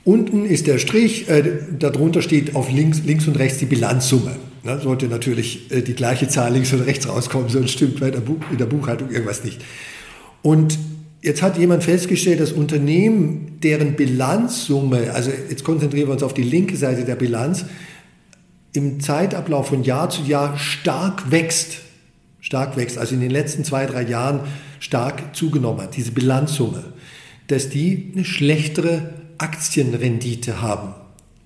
unten ist der Strich, äh, darunter steht auf links, links und rechts die Bilanzsumme. Ne, sollte natürlich äh, die gleiche Zahl links und rechts rauskommen, sonst stimmt bei der in der Buchhaltung irgendwas nicht. Und jetzt hat jemand festgestellt, dass Unternehmen, deren Bilanzsumme, also jetzt konzentrieren wir uns auf die linke Seite der Bilanz, im Zeitablauf von Jahr zu Jahr stark wächst. Stark wächst. Also in den letzten zwei, drei Jahren stark zugenommen hat, diese Bilanzsumme, dass die eine schlechtere Aktienrendite haben,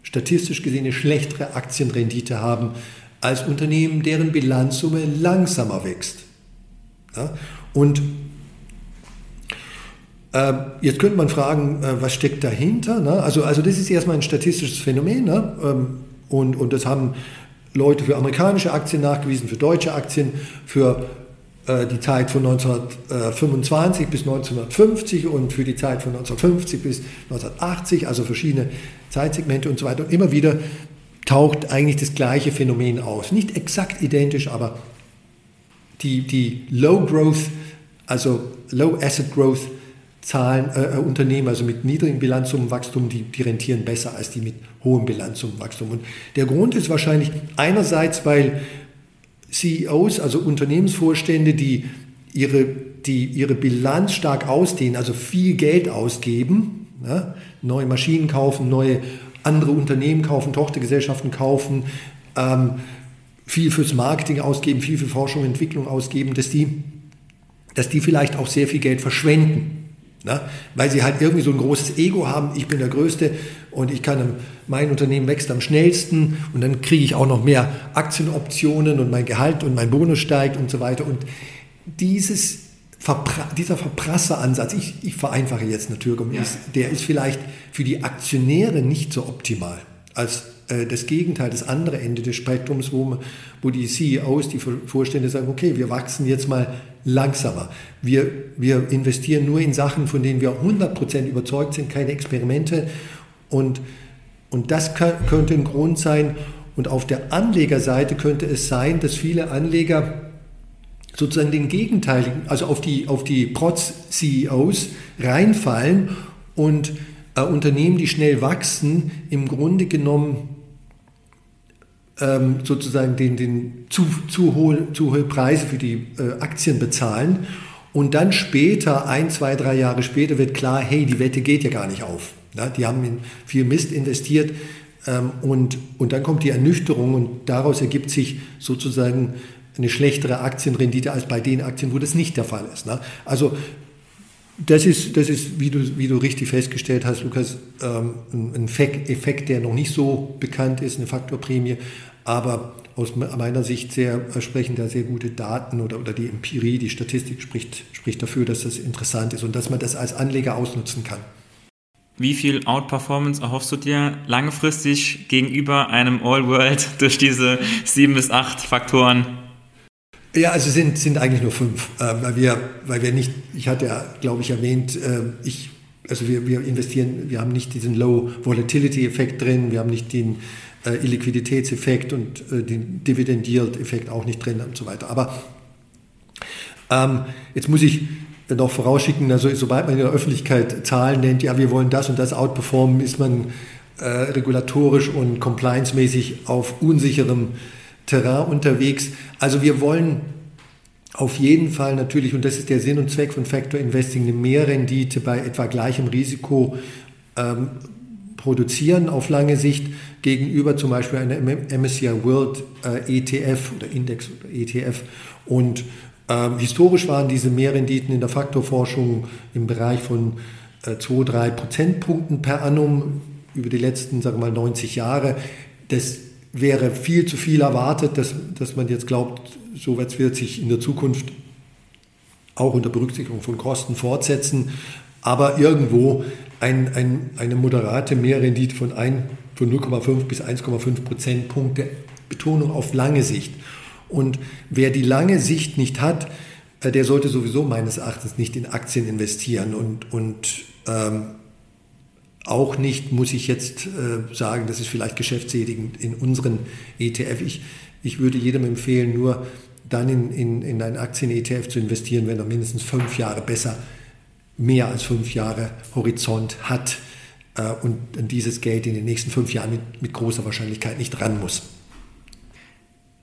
statistisch gesehen eine schlechtere Aktienrendite haben als Unternehmen, deren Bilanzsumme langsamer wächst. Ja? Und äh, jetzt könnte man fragen, äh, was steckt dahinter? Ne? Also, also das ist erstmal ein statistisches Phänomen ne? ähm, und, und das haben Leute für amerikanische Aktien nachgewiesen, für deutsche Aktien, für äh, die Zeit von 1925 bis 1950 und für die Zeit von 1950 bis 1980, also verschiedene Zeitsegmente und so weiter. Und immer wieder taucht eigentlich das gleiche Phänomen aus. Nicht exakt identisch, aber die, die Low Growth, also Low Asset Growth Zahlen, äh, äh Unternehmen, also mit niedrigem Bilanzsummenwachstum, die, die rentieren besser als die mit hohem Bilanzsummenwachstum. Und der Grund ist wahrscheinlich einerseits, weil CEOs, also Unternehmensvorstände, die ihre, die ihre Bilanz stark ausdehnen, also viel Geld ausgeben, ja, neue Maschinen kaufen, neue andere Unternehmen kaufen, Tochtergesellschaften kaufen, ähm, viel fürs Marketing ausgeben, viel für Forschung und Entwicklung ausgeben, dass die, dass die vielleicht auch sehr viel Geld verschwenden. Na, weil sie halt irgendwie so ein großes Ego haben, ich bin der Größte und ich kann, mein Unternehmen wächst am schnellsten und dann kriege ich auch noch mehr Aktienoptionen und mein Gehalt und mein Bonus steigt und so weiter. Und dieses Verpra dieser Verprasseransatz, ich, ich vereinfache jetzt natürlich, ja. ist, der ist vielleicht für die Aktionäre nicht so optimal als äh, das Gegenteil, das andere Ende des Spektrums, wo, wo die CEOs, die Vorstände sagen, okay, wir wachsen jetzt mal langsamer. Wir, wir investieren nur in Sachen, von denen wir 100% überzeugt sind, keine Experimente. Und, und das kann, könnte ein Grund sein. Und auf der Anlegerseite könnte es sein, dass viele Anleger sozusagen den gegenteiligen, also auf die, auf die Protz-CEOs reinfallen und äh, Unternehmen, die schnell wachsen, im Grunde genommen ähm, sozusagen den, den zu, zu, hohe, zu hohe Preise für die äh, Aktien bezahlen. Und dann später, ein, zwei, drei Jahre später, wird klar, hey, die Wette geht ja gar nicht auf. Ja, die haben in viel Mist investiert ähm, und, und dann kommt die Ernüchterung und daraus ergibt sich sozusagen eine schlechtere Aktienrendite als bei den Aktien, wo das nicht der Fall ist. Ne? Also das ist, das ist wie, du, wie du richtig festgestellt hast, Lukas, ähm, ein Effekt, der noch nicht so bekannt ist, eine Faktorprämie, aber aus meiner Sicht sehr, sprechen da sehr gute Daten oder, oder die Empirie, die Statistik spricht, spricht dafür, dass das interessant ist und dass man das als Anleger ausnutzen kann. Wie viel Outperformance erhoffst du dir langfristig gegenüber einem All-World durch diese sieben bis acht Faktoren? Ja, also sind, sind eigentlich nur fünf, äh, weil, wir, weil wir nicht, ich hatte ja, glaube ich, erwähnt, äh, ich, also wir, wir investieren, wir haben nicht diesen Low Volatility Effekt drin, wir haben nicht den äh, Illiquiditätseffekt und äh, den Dividend Yield Effekt auch nicht drin und so weiter. Aber ähm, jetzt muss ich noch vorausschicken, also sobald man in der Öffentlichkeit Zahlen nennt, ja, wir wollen das und das outperformen, ist man äh, regulatorisch und compliance-mäßig auf unsicherem Terrain unterwegs. Also wir wollen auf jeden Fall natürlich, und das ist der Sinn und Zweck von Factor Investing, eine Mehrrendite bei etwa gleichem Risiko ähm, produzieren auf lange Sicht gegenüber zum Beispiel einer MSCI World äh, ETF oder Index oder ETF. Und ähm, historisch waren diese Mehrrenditen in der Faktorforschung im Bereich von äh, 2, 3 Prozentpunkten per annum über die letzten, sagen wir mal, 90 Jahre. Das wäre viel zu viel erwartet, dass, dass man jetzt glaubt, so etwas wird sich in der Zukunft auch unter Berücksichtigung von Kosten fortsetzen. Aber irgendwo ein, ein, eine moderate Mehrrendite von, von 0,5 bis 1,5 Prozentpunkte, Betonung auf lange Sicht. Und wer die lange Sicht nicht hat, äh, der sollte sowieso meines Erachtens nicht in Aktien investieren und, und ähm, auch nicht, muss ich jetzt äh, sagen, das ist vielleicht geschäftssätigend in unseren ETF. Ich, ich würde jedem empfehlen, nur dann in, in, in einen Aktien-ETF zu investieren, wenn er mindestens fünf Jahre besser, mehr als fünf Jahre Horizont hat äh, und dieses Geld in den nächsten fünf Jahren mit, mit großer Wahrscheinlichkeit nicht ran muss.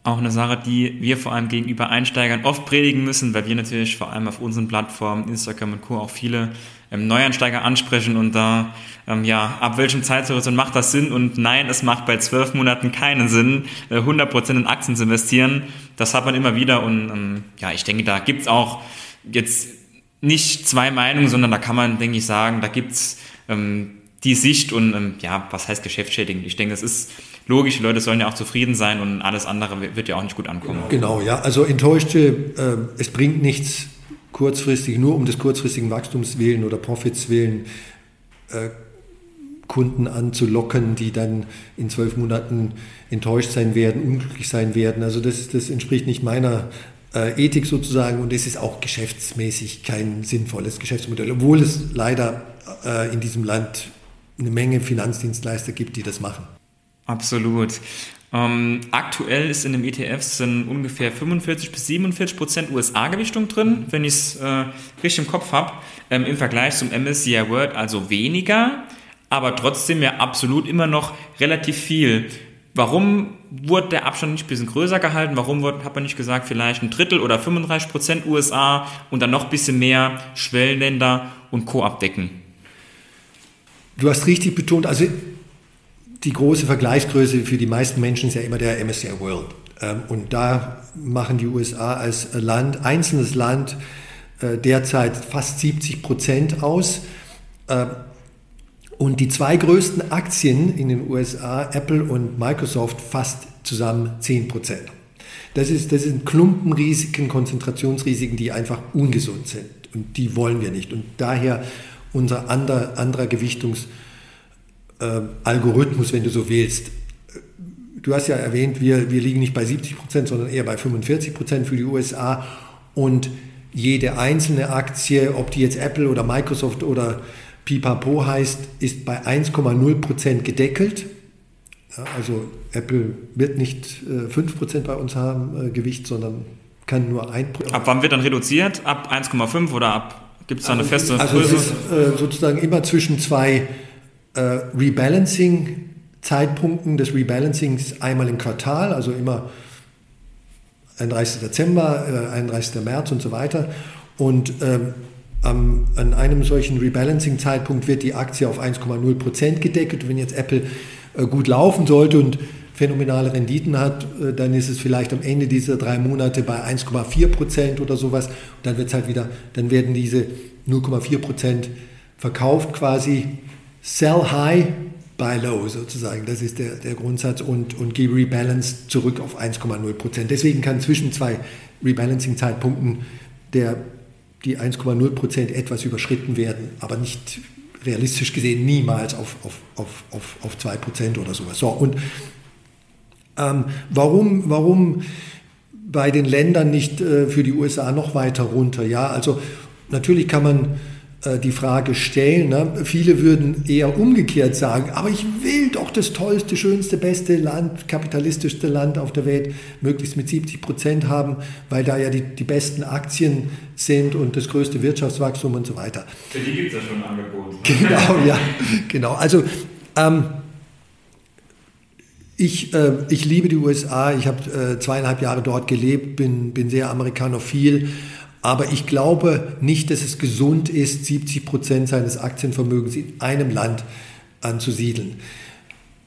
Auch eine Sache, die wir vor allem gegenüber Einsteigern oft predigen müssen, weil wir natürlich vor allem auf unseren Plattformen, Instagram und Co. auch viele ähm, Neueinsteiger ansprechen und da, ähm, ja, ab welchem Zeithorizont macht das Sinn? Und nein, es macht bei zwölf Monaten keinen Sinn, äh, 100% in Aktien zu investieren. Das hat man immer wieder und ähm, ja, ich denke, da gibt's auch jetzt nicht zwei Meinungen, sondern da kann man, denke ich, sagen, da gibt's ähm, die Sicht und ähm, ja, was heißt geschäftsschädigend? Ich denke, es ist logisch, die Leute sollen ja auch zufrieden sein und alles andere wird ja auch nicht gut ankommen. Genau, ja, also enttäuschte, äh, es bringt nichts, kurzfristig, nur um des kurzfristigen Wachstums willen oder Profits willen, äh, Kunden anzulocken, die dann in zwölf Monaten enttäuscht sein werden, unglücklich sein werden. Also das, das entspricht nicht meiner äh, Ethik sozusagen und es ist auch geschäftsmäßig kein sinnvolles Geschäftsmodell, obwohl es leider äh, in diesem Land eine Menge Finanzdienstleister gibt, die das machen. Absolut. Ähm, aktuell ist in dem ETF sind ungefähr 45 bis 47 Prozent USA-Gewichtung drin, wenn ich es äh, richtig im Kopf habe, ähm, im Vergleich zum MSCI World also weniger, aber trotzdem ja absolut immer noch relativ viel. Warum wurde der Abstand nicht ein bisschen größer gehalten? Warum wurde, hat man nicht gesagt, vielleicht ein Drittel oder 35 Prozent USA und dann noch ein bisschen mehr Schwellenländer und Co. abdecken? Du hast richtig betont, also die große Vergleichsgröße für die meisten Menschen ist ja immer der MSCI World. Ähm, und da machen die USA als Land, einzelnes Land, äh, derzeit fast 70 Prozent aus. Ähm, und die zwei größten Aktien in den USA, Apple und Microsoft, fast zusammen 10 Prozent. Das, ist, das sind Klumpenrisiken, Konzentrationsrisiken, die einfach ungesund sind. Und die wollen wir nicht. Und daher unser anderer, anderer Gewichtungs- Algorithmus, wenn du so willst. Du hast ja erwähnt, wir, wir liegen nicht bei 70 Prozent, sondern eher bei 45 Prozent für die USA. Und jede einzelne Aktie, ob die jetzt Apple oder Microsoft oder Pipapo heißt, ist bei 1,0 Prozent gedeckelt. Also Apple wird nicht äh, 5 Prozent bei uns haben, äh, Gewicht, sondern kann nur 1 Prozent. Ab wann wird dann reduziert? Ab 1,5 oder ab? Gibt es da eine also, feste Also es ist äh, sozusagen immer zwischen zwei äh, Rebalancing-Zeitpunkten des Rebalancings einmal im Quartal, also immer 31. Dezember, äh, 31. März und so weiter. Und ähm, am, an einem solchen Rebalancing-Zeitpunkt wird die Aktie auf 1,0 Prozent gedeckelt. Und wenn jetzt Apple äh, gut laufen sollte und phänomenale Renditen hat, äh, dann ist es vielleicht am Ende dieser drei Monate bei 1,4 Prozent oder sowas. Und dann wird halt wieder, dann werden diese 0,4 Prozent verkauft quasi Sell high, buy low sozusagen. Das ist der, der Grundsatz und, und geh rebalance zurück auf 1,0 Prozent. Deswegen kann zwischen zwei Rebalancing-Zeitpunkten die 1,0 Prozent etwas überschritten werden, aber nicht realistisch gesehen niemals auf, auf, auf, auf, auf 2 Prozent oder sowas. So, und ähm, warum, warum bei den Ländern nicht äh, für die USA noch weiter runter? Ja, also natürlich kann man die Frage stellen. Ne? Viele würden eher umgekehrt sagen, aber ich will doch das tollste, schönste, beste Land, kapitalistischste Land auf der Welt möglichst mit 70 Prozent haben, weil da ja die, die besten Aktien sind und das größte Wirtschaftswachstum und so weiter. Für die gibt es ja schon ein Angebot. Genau, ja, genau. Also ähm, ich, äh, ich liebe die USA, ich habe äh, zweieinhalb Jahre dort gelebt, bin, bin sehr amerikanophil aber ich glaube nicht, dass es gesund ist, 70 Prozent seines Aktienvermögens in einem Land anzusiedeln.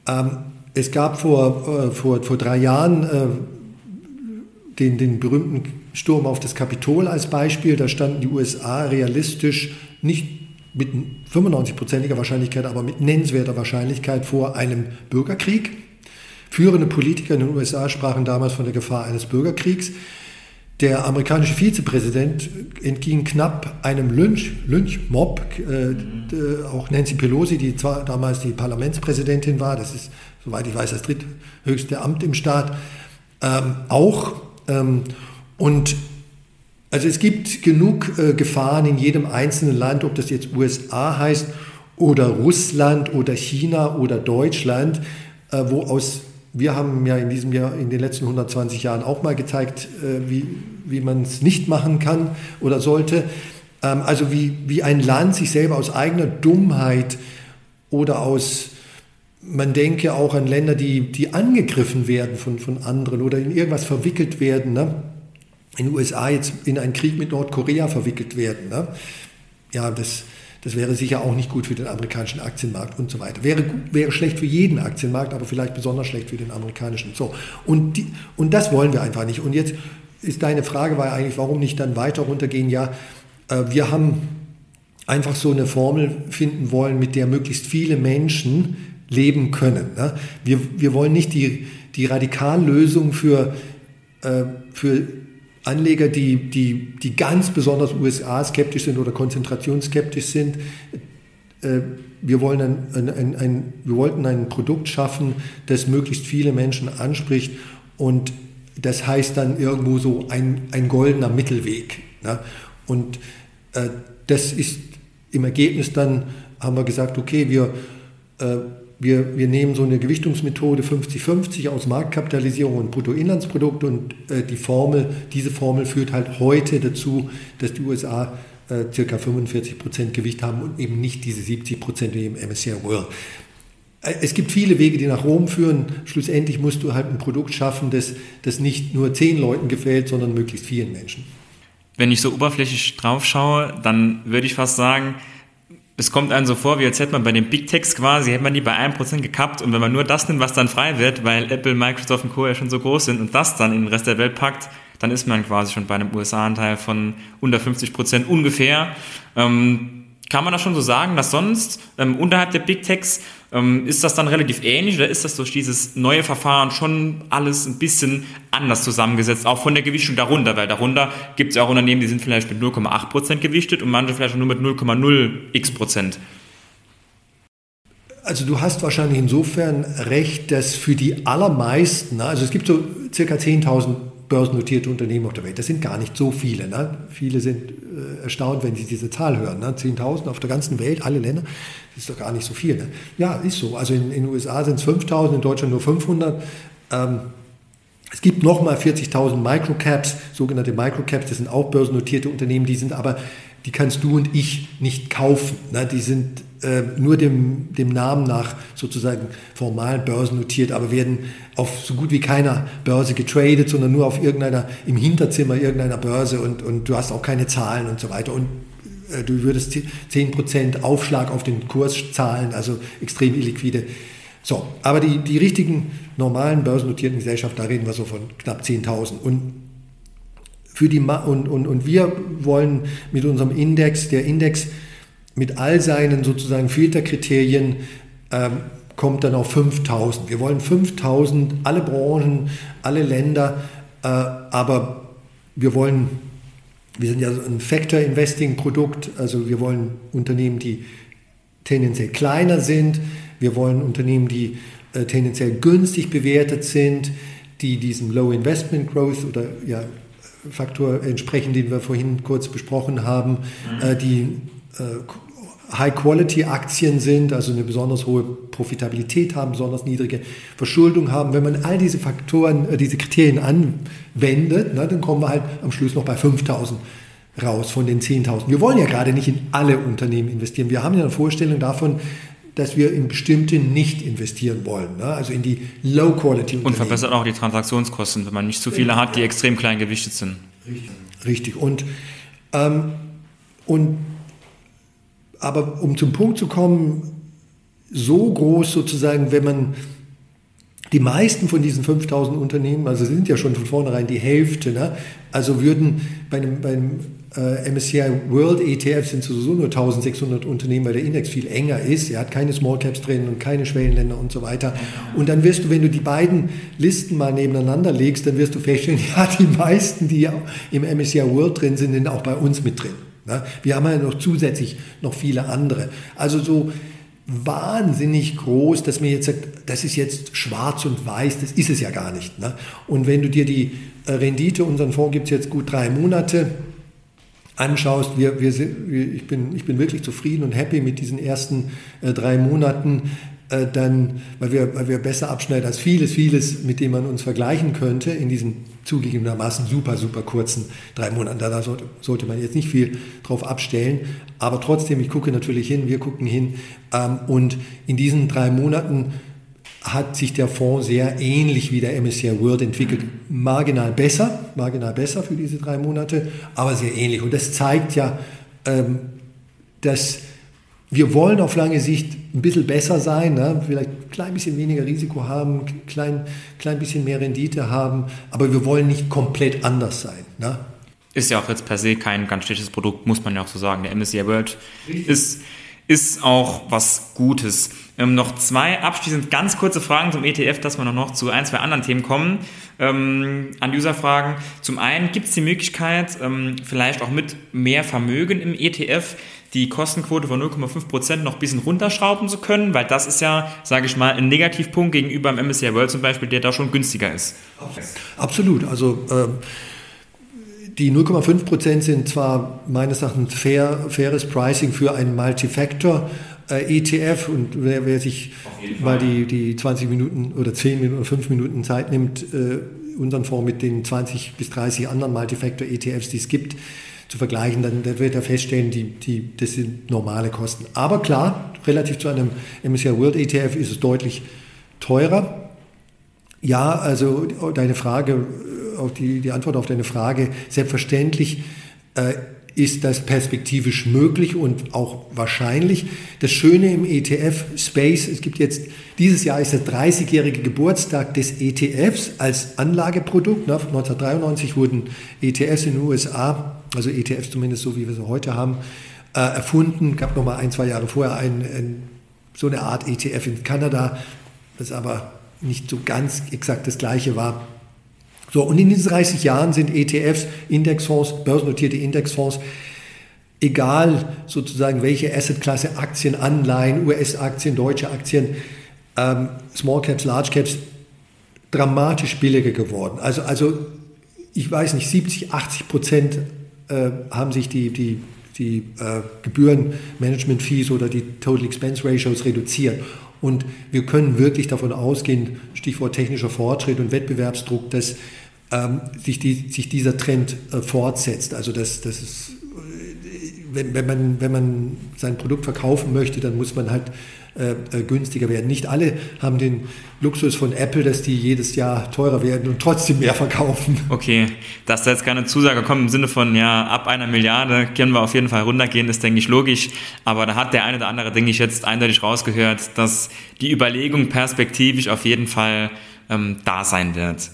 Ähm, es gab vor, äh, vor, vor drei Jahren äh, den, den berühmten Sturm auf das Kapitol als Beispiel. Da standen die USA realistisch nicht mit 95-prozentiger Wahrscheinlichkeit, aber mit nennenswerter Wahrscheinlichkeit vor einem Bürgerkrieg. Führende Politiker in den USA sprachen damals von der Gefahr eines Bürgerkriegs. Der amerikanische Vizepräsident entging knapp einem Lynch, Lynchmob. Äh, mhm. auch Nancy Pelosi, die zwar damals die Parlamentspräsidentin war, das ist, soweit ich weiß, das dritthöchste Amt im Staat, ähm, auch. Ähm, und also es gibt genug äh, Gefahren in jedem einzelnen Land, ob das jetzt USA heißt oder Russland oder China oder Deutschland, äh, wo aus wir haben ja in diesem Jahr, in den letzten 120 Jahren auch mal gezeigt, äh, wie, wie man es nicht machen kann oder sollte. Ähm, also wie, wie ein Land sich selber aus eigener Dummheit oder aus, man denke auch an Länder, die, die angegriffen werden von, von anderen oder in irgendwas verwickelt werden. Ne? In den USA jetzt in einen Krieg mit Nordkorea verwickelt werden. Ne? Ja, das, das wäre sicher auch nicht gut für den amerikanischen Aktienmarkt und so weiter. Wäre, wäre schlecht für jeden Aktienmarkt, aber vielleicht besonders schlecht für den amerikanischen. So. Und, die, und das wollen wir einfach nicht. Und jetzt ist deine Frage war eigentlich, warum nicht dann weiter runtergehen? Ja, äh, wir haben einfach so eine Formel finden wollen, mit der möglichst viele Menschen leben können. Ne? Wir, wir wollen nicht die, die Radikallösung für, äh, für Anleger, die, die, die ganz besonders USA-skeptisch sind oder konzentrationsskeptisch sind. Äh, wir, wollen ein, ein, ein, ein, wir wollten ein Produkt schaffen, das möglichst viele Menschen anspricht und das heißt dann irgendwo so ein, ein goldener Mittelweg. Ne? Und äh, das ist im Ergebnis dann, haben wir gesagt, okay, wir, äh, wir, wir nehmen so eine Gewichtungsmethode 50-50 aus Marktkapitalisierung und Bruttoinlandsprodukt und äh, die Formel, diese Formel führt halt heute dazu, dass die USA äh, circa 45 Prozent Gewicht haben und eben nicht diese 70 Prozent wie im MSCI World. Äh, es gibt viele Wege, die nach Rom führen. Schlussendlich musst du halt ein Produkt schaffen, das, das nicht nur zehn Leuten gefällt, sondern möglichst vielen Menschen. Wenn ich so oberflächlich drauf schaue, dann würde ich fast sagen, es kommt einem so vor, wie als hätte man bei den Big Techs quasi, hätte man die bei 1% gekappt und wenn man nur das nimmt, was dann frei wird, weil Apple, Microsoft und Co. ja schon so groß sind und das dann in den Rest der Welt packt, dann ist man quasi schon bei einem USA-Anteil von unter 50% ungefähr. Ähm, kann man das schon so sagen, dass sonst ähm, unterhalb der Big Techs ähm, ist das dann relativ ähnlich oder ist das durch dieses neue Verfahren schon alles ein bisschen anders zusammengesetzt, auch von der Gewichtung darunter? Weil darunter gibt es ja auch Unternehmen, die sind vielleicht mit 0,8% gewichtet und manche vielleicht nur mit 0,0 x Prozent. Also du hast wahrscheinlich insofern recht, dass für die allermeisten, also es gibt so circa 10.000 börsennotierte Unternehmen auf der Welt. Das sind gar nicht so viele. Ne? Viele sind äh, erstaunt, wenn sie diese Zahl hören. Ne? 10.000 auf der ganzen Welt, alle Länder, das ist doch gar nicht so viel. Ne? Ja, ist so. Also in, den USA sind es 5.000, in Deutschland nur 500. Ähm, es gibt nochmal 40.000 Microcaps, sogenannte Microcaps, das sind auch börsennotierte Unternehmen, die sind aber, die kannst du und ich nicht kaufen. Ne? Die sind äh, nur dem, dem Namen nach sozusagen formal börsennotiert, aber werden auf so gut wie keiner Börse getradet, sondern nur auf irgendeiner, im Hinterzimmer irgendeiner Börse und, und du hast auch keine Zahlen und so weiter. Und äh, du würdest 10% Aufschlag auf den Kurs zahlen, also extrem illiquide. So, aber die, die richtigen normalen börsennotierten Gesellschaften, da reden wir so von knapp 10.000. Und für die und, und, und wir wollen mit unserem Index, der Index mit all seinen sozusagen Filterkriterien ähm, kommt dann auf 5000. Wir wollen 5000, alle Branchen, alle Länder, äh, aber wir wollen, wir sind ja ein Factor Investing Produkt, also wir wollen Unternehmen, die tendenziell kleiner sind, wir wollen Unternehmen, die äh, tendenziell günstig bewertet sind, die diesem Low Investment Growth oder ja, Faktor entsprechen, den wir vorhin kurz besprochen haben, mhm. äh, die äh, High-Quality-Aktien sind, also eine besonders hohe Profitabilität haben, besonders niedrige Verschuldung haben. Wenn man all diese Faktoren, äh, diese Kriterien anwendet, ne, dann kommen wir halt am Schluss noch bei 5000 raus von den 10.000. Wir wollen ja gerade nicht in alle Unternehmen investieren. Wir haben ja eine Vorstellung davon, dass wir in bestimmte nicht investieren wollen, ne? also in die Low-Quality-Unternehmen. Und verbessert auch die Transaktionskosten, wenn man nicht zu viele hat, die extrem klein gewichtet sind. Richtig. Richtig. Und, ähm, und aber um zum Punkt zu kommen, so groß sozusagen, wenn man die meisten von diesen 5000 Unternehmen, also sind ja schon von vornherein die Hälfte, ne? also würden bei einem, bei einem äh, MSCI World ETF sind sowieso nur 1600 Unternehmen, weil der Index viel enger ist. Er hat keine Small Caps drin und keine Schwellenländer und so weiter. Und dann wirst du, wenn du die beiden Listen mal nebeneinander legst, dann wirst du feststellen, ja, die meisten, die im MSCI World drin sind, sind auch bei uns mit drin. Ne? Wir haben ja noch zusätzlich noch viele andere. Also so wahnsinnig groß, dass man jetzt sagt, das ist jetzt schwarz und weiß, das ist es ja gar nicht. Ne? Und wenn du dir die äh, Rendite, unseren Fonds gibt es jetzt gut drei Monate, anschaust, wir, wir sind, ich, bin, ich bin wirklich zufrieden und happy mit diesen ersten äh, drei Monaten. Äh, dann, weil wir, weil wir besser abschneiden als vieles, vieles, mit dem man uns vergleichen könnte, in diesen zugegebenermaßen super, super kurzen drei Monaten. Da sollte, sollte man jetzt nicht viel drauf abstellen. Aber trotzdem, ich gucke natürlich hin, wir gucken hin. Ähm, und in diesen drei Monaten hat sich der Fonds sehr ähnlich wie der MSCI World entwickelt. Marginal besser, marginal besser für diese drei Monate, aber sehr ähnlich. Und das zeigt ja, ähm, dass wir wollen auf lange Sicht ein bisschen besser sein, ne? vielleicht ein klein bisschen weniger Risiko haben, ein klein, klein bisschen mehr Rendite haben, aber wir wollen nicht komplett anders sein. Ne? Ist ja auch jetzt per se kein ganz schlechtes Produkt, muss man ja auch so sagen. Der MSCI World ist, ist auch was Gutes. Ähm, noch zwei abschließend ganz kurze Fragen zum ETF, dass wir noch zu ein, zwei anderen Themen kommen. Ähm, an User-Fragen. Zum einen gibt es die Möglichkeit, ähm, vielleicht auch mit mehr Vermögen im ETF die Kostenquote von 0,5% noch ein bisschen runterschrauben zu können, weil das ist ja, sage ich mal, ein Negativpunkt gegenüber dem MSCI World zum Beispiel, der da schon günstiger ist. Absolut. Also ähm, die 0,5% sind zwar meines Erachtens fair, faires Pricing für einen Multifactor. Äh, ETF und wer, wer sich mal die, die 20 Minuten oder 10 Minuten oder 5 Minuten Zeit nimmt, äh, unseren Fonds mit den 20 bis 30 anderen Multifactor ETFs, die es gibt, zu vergleichen, dann, dann wird er feststellen, die, die, das sind normale Kosten. Aber klar, relativ zu einem MSCI World ETF ist es deutlich teurer. Ja, also deine Frage, auf die, die Antwort auf deine Frage, selbstverständlich äh, ist das perspektivisch möglich und auch wahrscheinlich. Das Schöne im ETF-Space, es gibt jetzt, dieses Jahr ist der 30-jährige Geburtstag des ETFs als Anlageprodukt. 1993 wurden ETFs in den USA, also ETFs zumindest so, wie wir sie heute haben, äh, erfunden. Gab noch mal ein, zwei Jahre vorher ein, ein, so eine Art ETF in Kanada, das aber nicht so ganz exakt das gleiche war. So, und in diesen 30 Jahren sind ETFs, Indexfonds, börsennotierte Indexfonds, egal sozusagen welche Assetklasse, Aktien, Anleihen, US-Aktien, deutsche Aktien, ähm, Small Caps, Large Caps, dramatisch billiger geworden. Also, also ich weiß nicht, 70, 80 Prozent äh, haben sich die, die, die äh, Gebühren-Management-Fees oder die Total Expense Ratios reduziert. Und wir können wirklich davon ausgehen, Stichwort technischer Fortschritt und Wettbewerbsdruck, dass ähm, sich, die, sich, dieser Trend äh, fortsetzt. Also dass, dass es, äh, wenn, wenn, man, wenn man sein Produkt verkaufen möchte, dann muss man halt äh, äh, günstiger werden. Nicht alle haben den Luxus von Apple, dass die jedes Jahr teurer werden und trotzdem mehr verkaufen. Okay, dass da jetzt keine Zusage kommt im Sinne von, ja, ab einer Milliarde können wir auf jeden Fall runtergehen, ist, denke ich, logisch. Aber da hat der eine oder andere, denke ich, jetzt eindeutig rausgehört, dass die Überlegung perspektivisch auf jeden Fall ähm, da sein wird.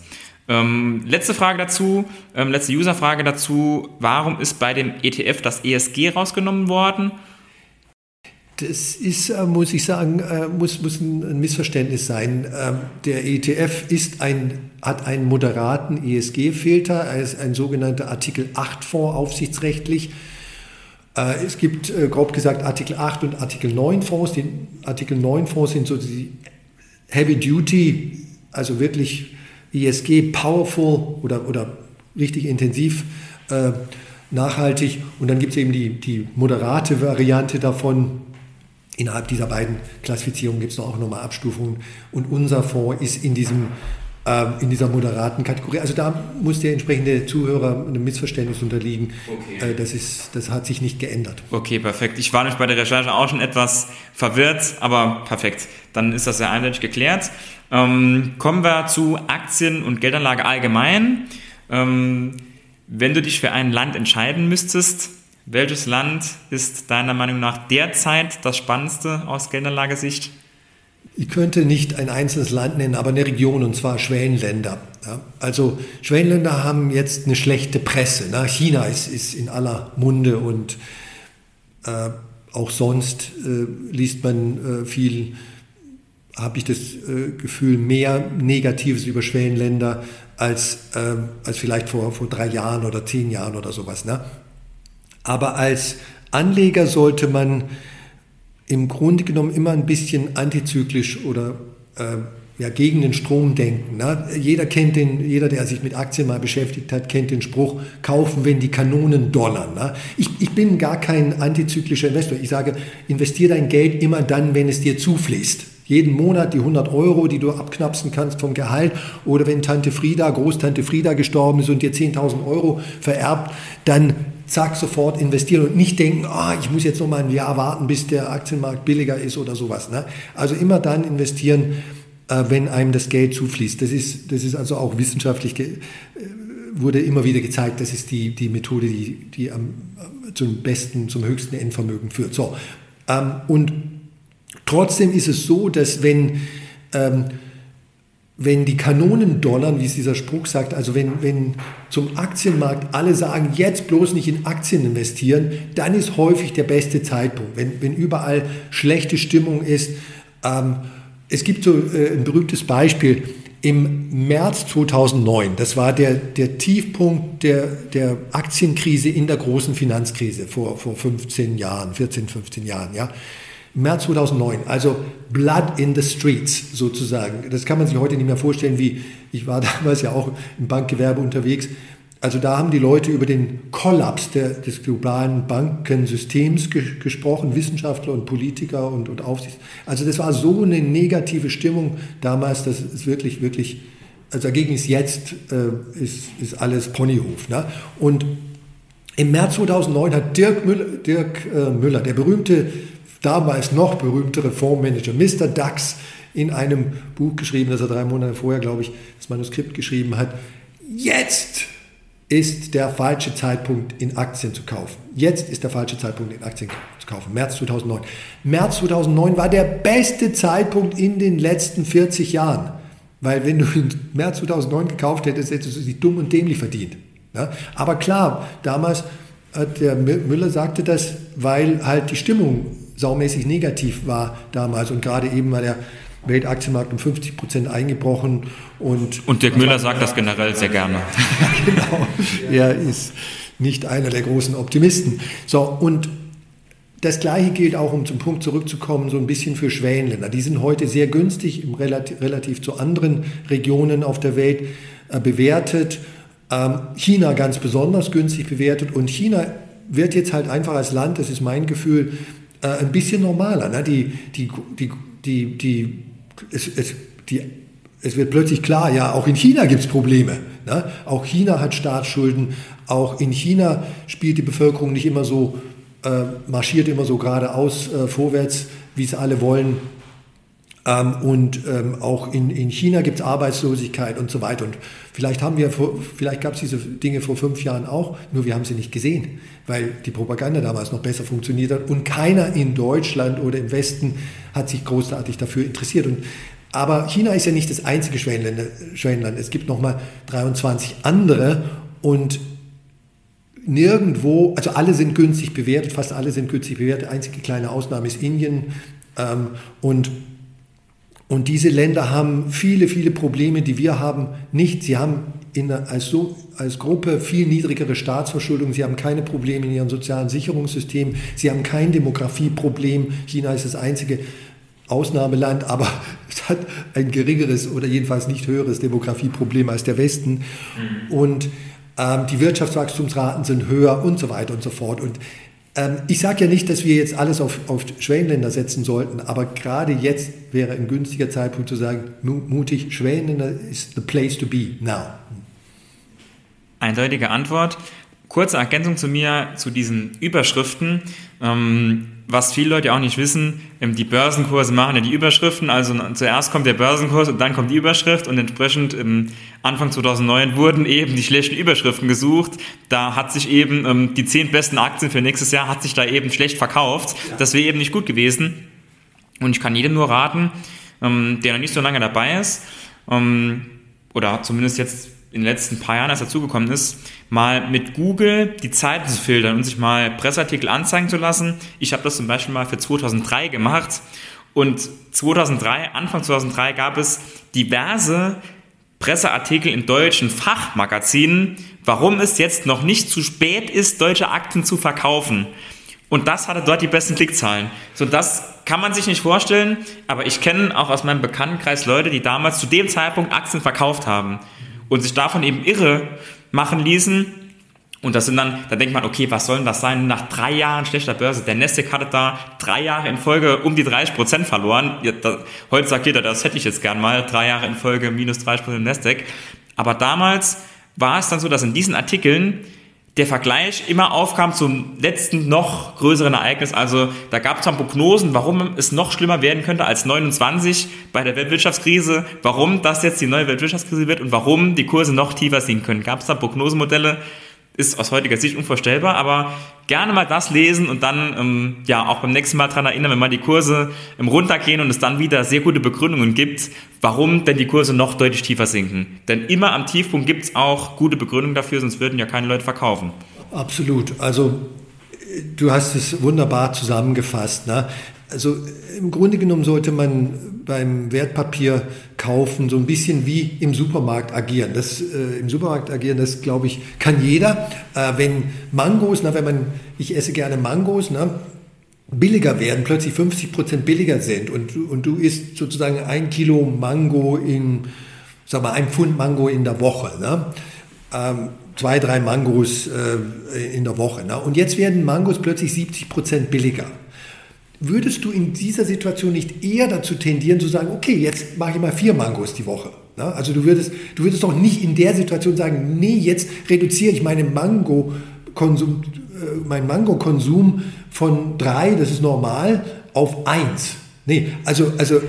Ähm, letzte Frage dazu, ähm, letzte Userfrage dazu. Warum ist bei dem ETF das ESG rausgenommen worden? Das ist, äh, muss ich sagen, äh, muss, muss ein Missverständnis sein. Ähm, der ETF ist ein, hat einen moderaten ESG-Filter, er ist ein sogenannter Artikel 8-Fonds aufsichtsrechtlich. Äh, es gibt grob gesagt Artikel 8 und Artikel 9 Fonds. Die Artikel 9 Fonds sind so die Heavy Duty, also wirklich ESG powerful oder, oder richtig intensiv nachhaltig. Und dann gibt es eben die, die moderate Variante davon, Innerhalb dieser beiden Klassifizierungen gibt es auch nochmal Abstufungen. Und unser Fonds ist in, diesem, äh, in dieser moderaten Kategorie. Also da muss der entsprechende Zuhörer einem Missverständnis unterliegen. Okay. Äh, das, ist, das hat sich nicht geändert. Okay, perfekt. Ich war nämlich bei der Recherche auch schon etwas verwirrt, aber perfekt. Dann ist das ja eindeutig geklärt. Ähm, kommen wir zu Aktien und Geldanlage allgemein. Ähm, wenn du dich für ein Land entscheiden müsstest, welches Land ist deiner Meinung nach derzeit das spannendste aus Geldanlagesicht? Ich könnte nicht ein einzelnes Land nennen, aber eine Region, und zwar Schwellenländer. Ja, also Schwellenländer haben jetzt eine schlechte Presse. Na, China ist, ist in aller Munde und äh, auch sonst äh, liest man äh, viel, habe ich das äh, Gefühl, mehr Negatives über Schwellenländer als, äh, als vielleicht vor, vor drei Jahren oder zehn Jahren oder sowas. Ne? Aber als Anleger sollte man im Grunde genommen immer ein bisschen antizyklisch oder äh, ja, gegen den Strom denken. Ne? Jeder kennt den, jeder, der sich mit Aktien mal beschäftigt hat, kennt den Spruch, kaufen, wenn die Kanonen donnern. Ne? Ich, ich bin gar kein antizyklischer Investor. Ich sage, investiere dein Geld immer dann, wenn es dir zufließt. Jeden Monat die 100 Euro, die du abknapsen kannst vom Gehalt. Oder wenn Tante Frieda, Großtante Frieda gestorben ist und dir 10.000 Euro vererbt, dann zack, sofort investieren und nicht denken, ah, ich muss jetzt noch mal ein Jahr warten, bis der Aktienmarkt billiger ist oder sowas. Ne? Also immer dann investieren, äh, wenn einem das Geld zufließt. Das ist, das ist also auch wissenschaftlich, äh, wurde immer wieder gezeigt, das ist die, die Methode, die, die am, zum besten, zum höchsten Endvermögen führt. So, ähm, und trotzdem ist es so, dass wenn ähm, wenn die Kanonen donnern, wie es dieser Spruch sagt, also wenn, wenn zum Aktienmarkt alle sagen, jetzt bloß nicht in Aktien investieren, dann ist häufig der beste Zeitpunkt. Wenn, wenn überall schlechte Stimmung ist, ähm, es gibt so äh, ein berühmtes Beispiel im März 2009. Das war der, der Tiefpunkt der, der Aktienkrise in der großen Finanzkrise vor, vor 15 Jahren, 14, 15 Jahren. Ja. März 2009, also Blood in the Streets sozusagen. Das kann man sich heute nicht mehr vorstellen, wie ich war damals ja auch im Bankgewerbe unterwegs. Also da haben die Leute über den Kollaps der, des globalen Bankensystems ge gesprochen, Wissenschaftler und Politiker und, und Aufsichts. Also das war so eine negative Stimmung damals, dass es wirklich, wirklich, also dagegen ist jetzt, äh, ist, ist alles Ponyhof. Ne? Und im März 2009 hat Dirk Müller, Dirk, äh, Müller, der berühmte, damals noch berühmtere Fondsmanager, Mr. DAX, in einem Buch geschrieben, das er drei Monate vorher, glaube ich, das Manuskript geschrieben hat. Jetzt ist der falsche Zeitpunkt, in Aktien zu kaufen. Jetzt ist der falsche Zeitpunkt, in Aktien zu kaufen. März 2009. März 2009 war der beste Zeitpunkt in den letzten 40 Jahren. Weil wenn du im März 2009 gekauft hättest, hättest du sie dumm und dämlich verdient. Ja? Aber klar, damals, hat der Müller sagte das, weil halt die Stimmung saumäßig negativ war damals und gerade eben war der Weltaktienmarkt um 50 Prozent eingebrochen. Und, und Dirk Müller sagt das generell sehr gerne. genau, er ist nicht einer der großen Optimisten. So, und das Gleiche gilt auch, um zum Punkt zurückzukommen, so ein bisschen für Schwellenländer. Die sind heute sehr günstig im relativ, relativ zu anderen Regionen auf der Welt äh, bewertet. Ähm, China ganz besonders günstig bewertet. Und China wird jetzt halt einfach als Land, das ist mein Gefühl, äh, ein bisschen normaler. Ne? Die, die, die, die, die es, es, die, es wird plötzlich klar, ja, auch in China gibt es Probleme. Ne? Auch China hat Staatsschulden. Auch in China spielt die Bevölkerung nicht immer so, äh, marschiert immer so geradeaus äh, vorwärts, wie es alle wollen. Ähm, und ähm, auch in, in China gibt es Arbeitslosigkeit und so weiter. Und vielleicht haben wir, vor, vielleicht gab es diese Dinge vor fünf Jahren auch, nur wir haben sie nicht gesehen, weil die Propaganda damals noch besser funktioniert hat und keiner in Deutschland oder im Westen hat sich großartig dafür interessiert. Und, aber China ist ja nicht das einzige Schwellenland. Es gibt nochmal 23 andere und nirgendwo, also alle sind günstig bewertet, fast alle sind günstig bewertet. Einzige kleine Ausnahme ist Indien. Ähm, und und diese Länder haben viele, viele Probleme, die wir haben, nicht. Sie haben in, als, so, als Gruppe viel niedrigere Staatsverschuldung. Sie haben keine Probleme in ihrem sozialen Sicherungssystem. Sie haben kein Demografieproblem. China ist das einzige Ausnahmeland, aber es hat ein geringeres oder jedenfalls nicht höheres Demografieproblem als der Westen. Mhm. Und ähm, die Wirtschaftswachstumsraten sind höher und so weiter und so fort. Und ich sage ja nicht, dass wir jetzt alles auf, auf Schwellenländer setzen sollten, aber gerade jetzt wäre ein günstiger Zeitpunkt zu sagen, mutig, Schwellenländer ist the place to be now. Eindeutige Antwort. Kurze Ergänzung zu mir, zu diesen Überschriften. Ähm, was viele Leute auch nicht wissen, ähm, die Börsenkurse machen ja die Überschriften, also zuerst kommt der Börsenkurs und dann kommt die Überschrift und entsprechend im Anfang 2009 wurden eben die schlechten Überschriften gesucht. Da hat sich eben ähm, die zehn besten Aktien für nächstes Jahr hat sich da eben schlecht verkauft. Das wäre eben nicht gut gewesen. Und ich kann jedem nur raten, ähm, der noch nicht so lange dabei ist, oder zumindest jetzt in den letzten paar Jahren erst dazugekommen ist, mal mit Google die Zeiten zu filtern und sich mal Presseartikel anzeigen zu lassen. Ich habe das zum Beispiel mal für 2003 gemacht und 2003, Anfang 2003 gab es diverse Presseartikel in deutschen Fachmagazinen, warum es jetzt noch nicht zu spät ist, deutsche Aktien zu verkaufen. Und das hatte dort die besten Klickzahlen. So, das kann man sich nicht vorstellen, aber ich kenne auch aus meinem Bekanntenkreis Leute, die damals zu dem Zeitpunkt Aktien verkauft haben und sich davon eben irre machen ließen. Und das sind dann, da denkt man, okay, was soll denn das sein? Nach drei Jahren schlechter Börse, der Nasdaq hatte da drei Jahre in Folge um die 30 Prozent verloren. Ja, da, heute sagt jeder, das hätte ich jetzt gern mal, drei Jahre in Folge minus 30 Prozent Nasdaq. Aber damals war es dann so, dass in diesen Artikeln der Vergleich immer aufkam zum letzten noch größeren Ereignis. Also da gab es dann Prognosen, warum es noch schlimmer werden könnte als 29 bei der Weltwirtschaftskrise, warum das jetzt die neue Weltwirtschaftskrise wird und warum die Kurse noch tiefer sinken können. Gab es da Prognosemodelle, ist aus heutiger Sicht unvorstellbar, aber gerne mal das lesen und dann ähm, ja auch beim nächsten Mal daran erinnern, wenn mal die Kurse im runtergehen und es dann wieder sehr gute Begründungen gibt, warum denn die Kurse noch deutlich tiefer sinken. Denn immer am Tiefpunkt gibt es auch gute Begründungen dafür, sonst würden ja keine Leute verkaufen. Absolut. Also du hast es wunderbar zusammengefasst. Ne? Also im Grunde genommen sollte man beim Wertpapier kaufen so ein bisschen wie im Supermarkt agieren. Das äh, im Supermarkt agieren, das glaube ich kann jeder. Äh, wenn Mangos, na wenn man, ich esse gerne Mangos, ne, billiger werden, plötzlich 50 Prozent billiger sind und, und du isst sozusagen ein Kilo Mango in, sag mal, ein Pfund Mango in der Woche. Ne? Ähm, zwei, drei Mangos äh, in der Woche. Ne? Und jetzt werden Mangos plötzlich 70 Prozent billiger würdest du in dieser Situation nicht eher dazu tendieren zu sagen, okay, jetzt mache ich mal vier Mangos die Woche? Also du würdest, du würdest doch nicht in der Situation sagen, nee, jetzt reduziere ich meinen Mango-Konsum, äh, meinen Mango-Konsum von drei, das ist normal, auf eins. Nee, also, also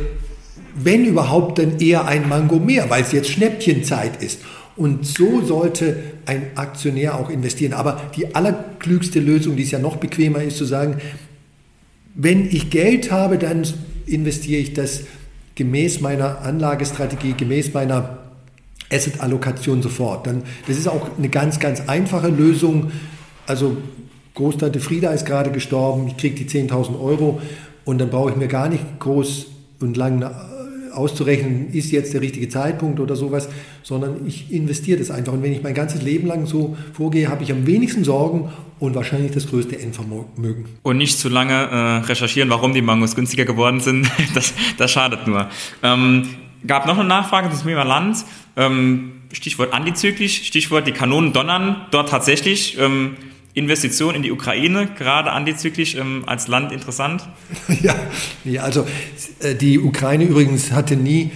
wenn überhaupt, dann eher ein Mango mehr, weil es jetzt Schnäppchenzeit ist. Und so sollte ein Aktionär auch investieren. Aber die allerklügste Lösung, die es ja noch bequemer ist, zu sagen, wenn ich Geld habe, dann investiere ich das gemäß meiner Anlagestrategie, gemäß meiner Asset-Allokation sofort. Dann, das ist auch eine ganz, ganz einfache Lösung. Also Großtante Frieda ist gerade gestorben, ich kriege die 10.000 Euro und dann brauche ich mir gar nicht groß und lang auszurechnen, ist jetzt der richtige Zeitpunkt oder sowas, sondern ich investiere das einfach. Und wenn ich mein ganzes Leben lang so vorgehe, habe ich am wenigsten Sorgen und wahrscheinlich das größte Endvermögen. Und nicht zu lange äh, recherchieren, warum die Mangos günstiger geworden sind, das, das schadet nur. Ähm, gab noch eine Nachfrage zum Thema Land. Ähm, Stichwort antizyklisch, Stichwort die Kanonen donnern dort tatsächlich. Ähm, Investition in die Ukraine, gerade antizyklisch ähm, als Land interessant? Ja, ja, also äh, die Ukraine übrigens hatte nie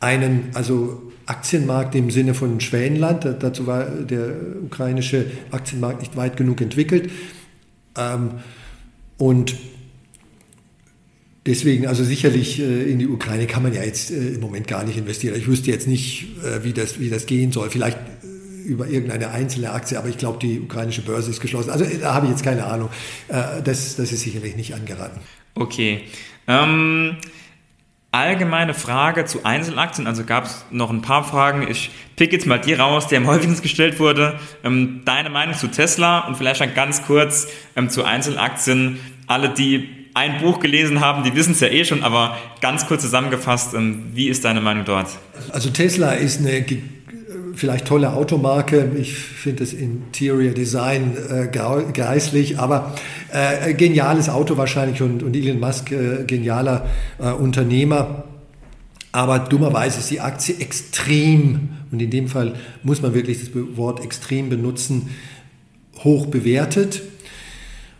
einen, also Aktienmarkt im Sinne von Schwellenland. Dazu war der ukrainische Aktienmarkt nicht weit genug entwickelt. Ähm, und deswegen, also sicherlich äh, in die Ukraine kann man ja jetzt äh, im Moment gar nicht investieren. Ich wüsste jetzt nicht, wie das, wie das gehen soll. Vielleicht über irgendeine einzelne Aktie, aber ich glaube, die ukrainische Börse ist geschlossen. Also da habe ich jetzt keine Ahnung. Äh, das, das ist sicherlich nicht angeraten. Okay. Ähm, allgemeine Frage zu Einzelaktien. Also gab es noch ein paar Fragen. Ich pick jetzt mal die raus, die am häufigsten gestellt wurde. Ähm, deine Meinung zu Tesla und vielleicht dann ganz kurz ähm, zu Einzelaktien. Alle, die ein Buch gelesen haben, die wissen es ja eh schon, aber ganz kurz zusammengefasst, ähm, wie ist deine Meinung dort? Also Tesla ist eine vielleicht tolle Automarke. Ich finde das Interior Design äh, geistlich, aber äh, geniales Auto wahrscheinlich und, und Elon Musk äh, genialer äh, Unternehmer. Aber dummerweise ist die Aktie extrem, und in dem Fall muss man wirklich das Wort extrem benutzen, hoch bewertet.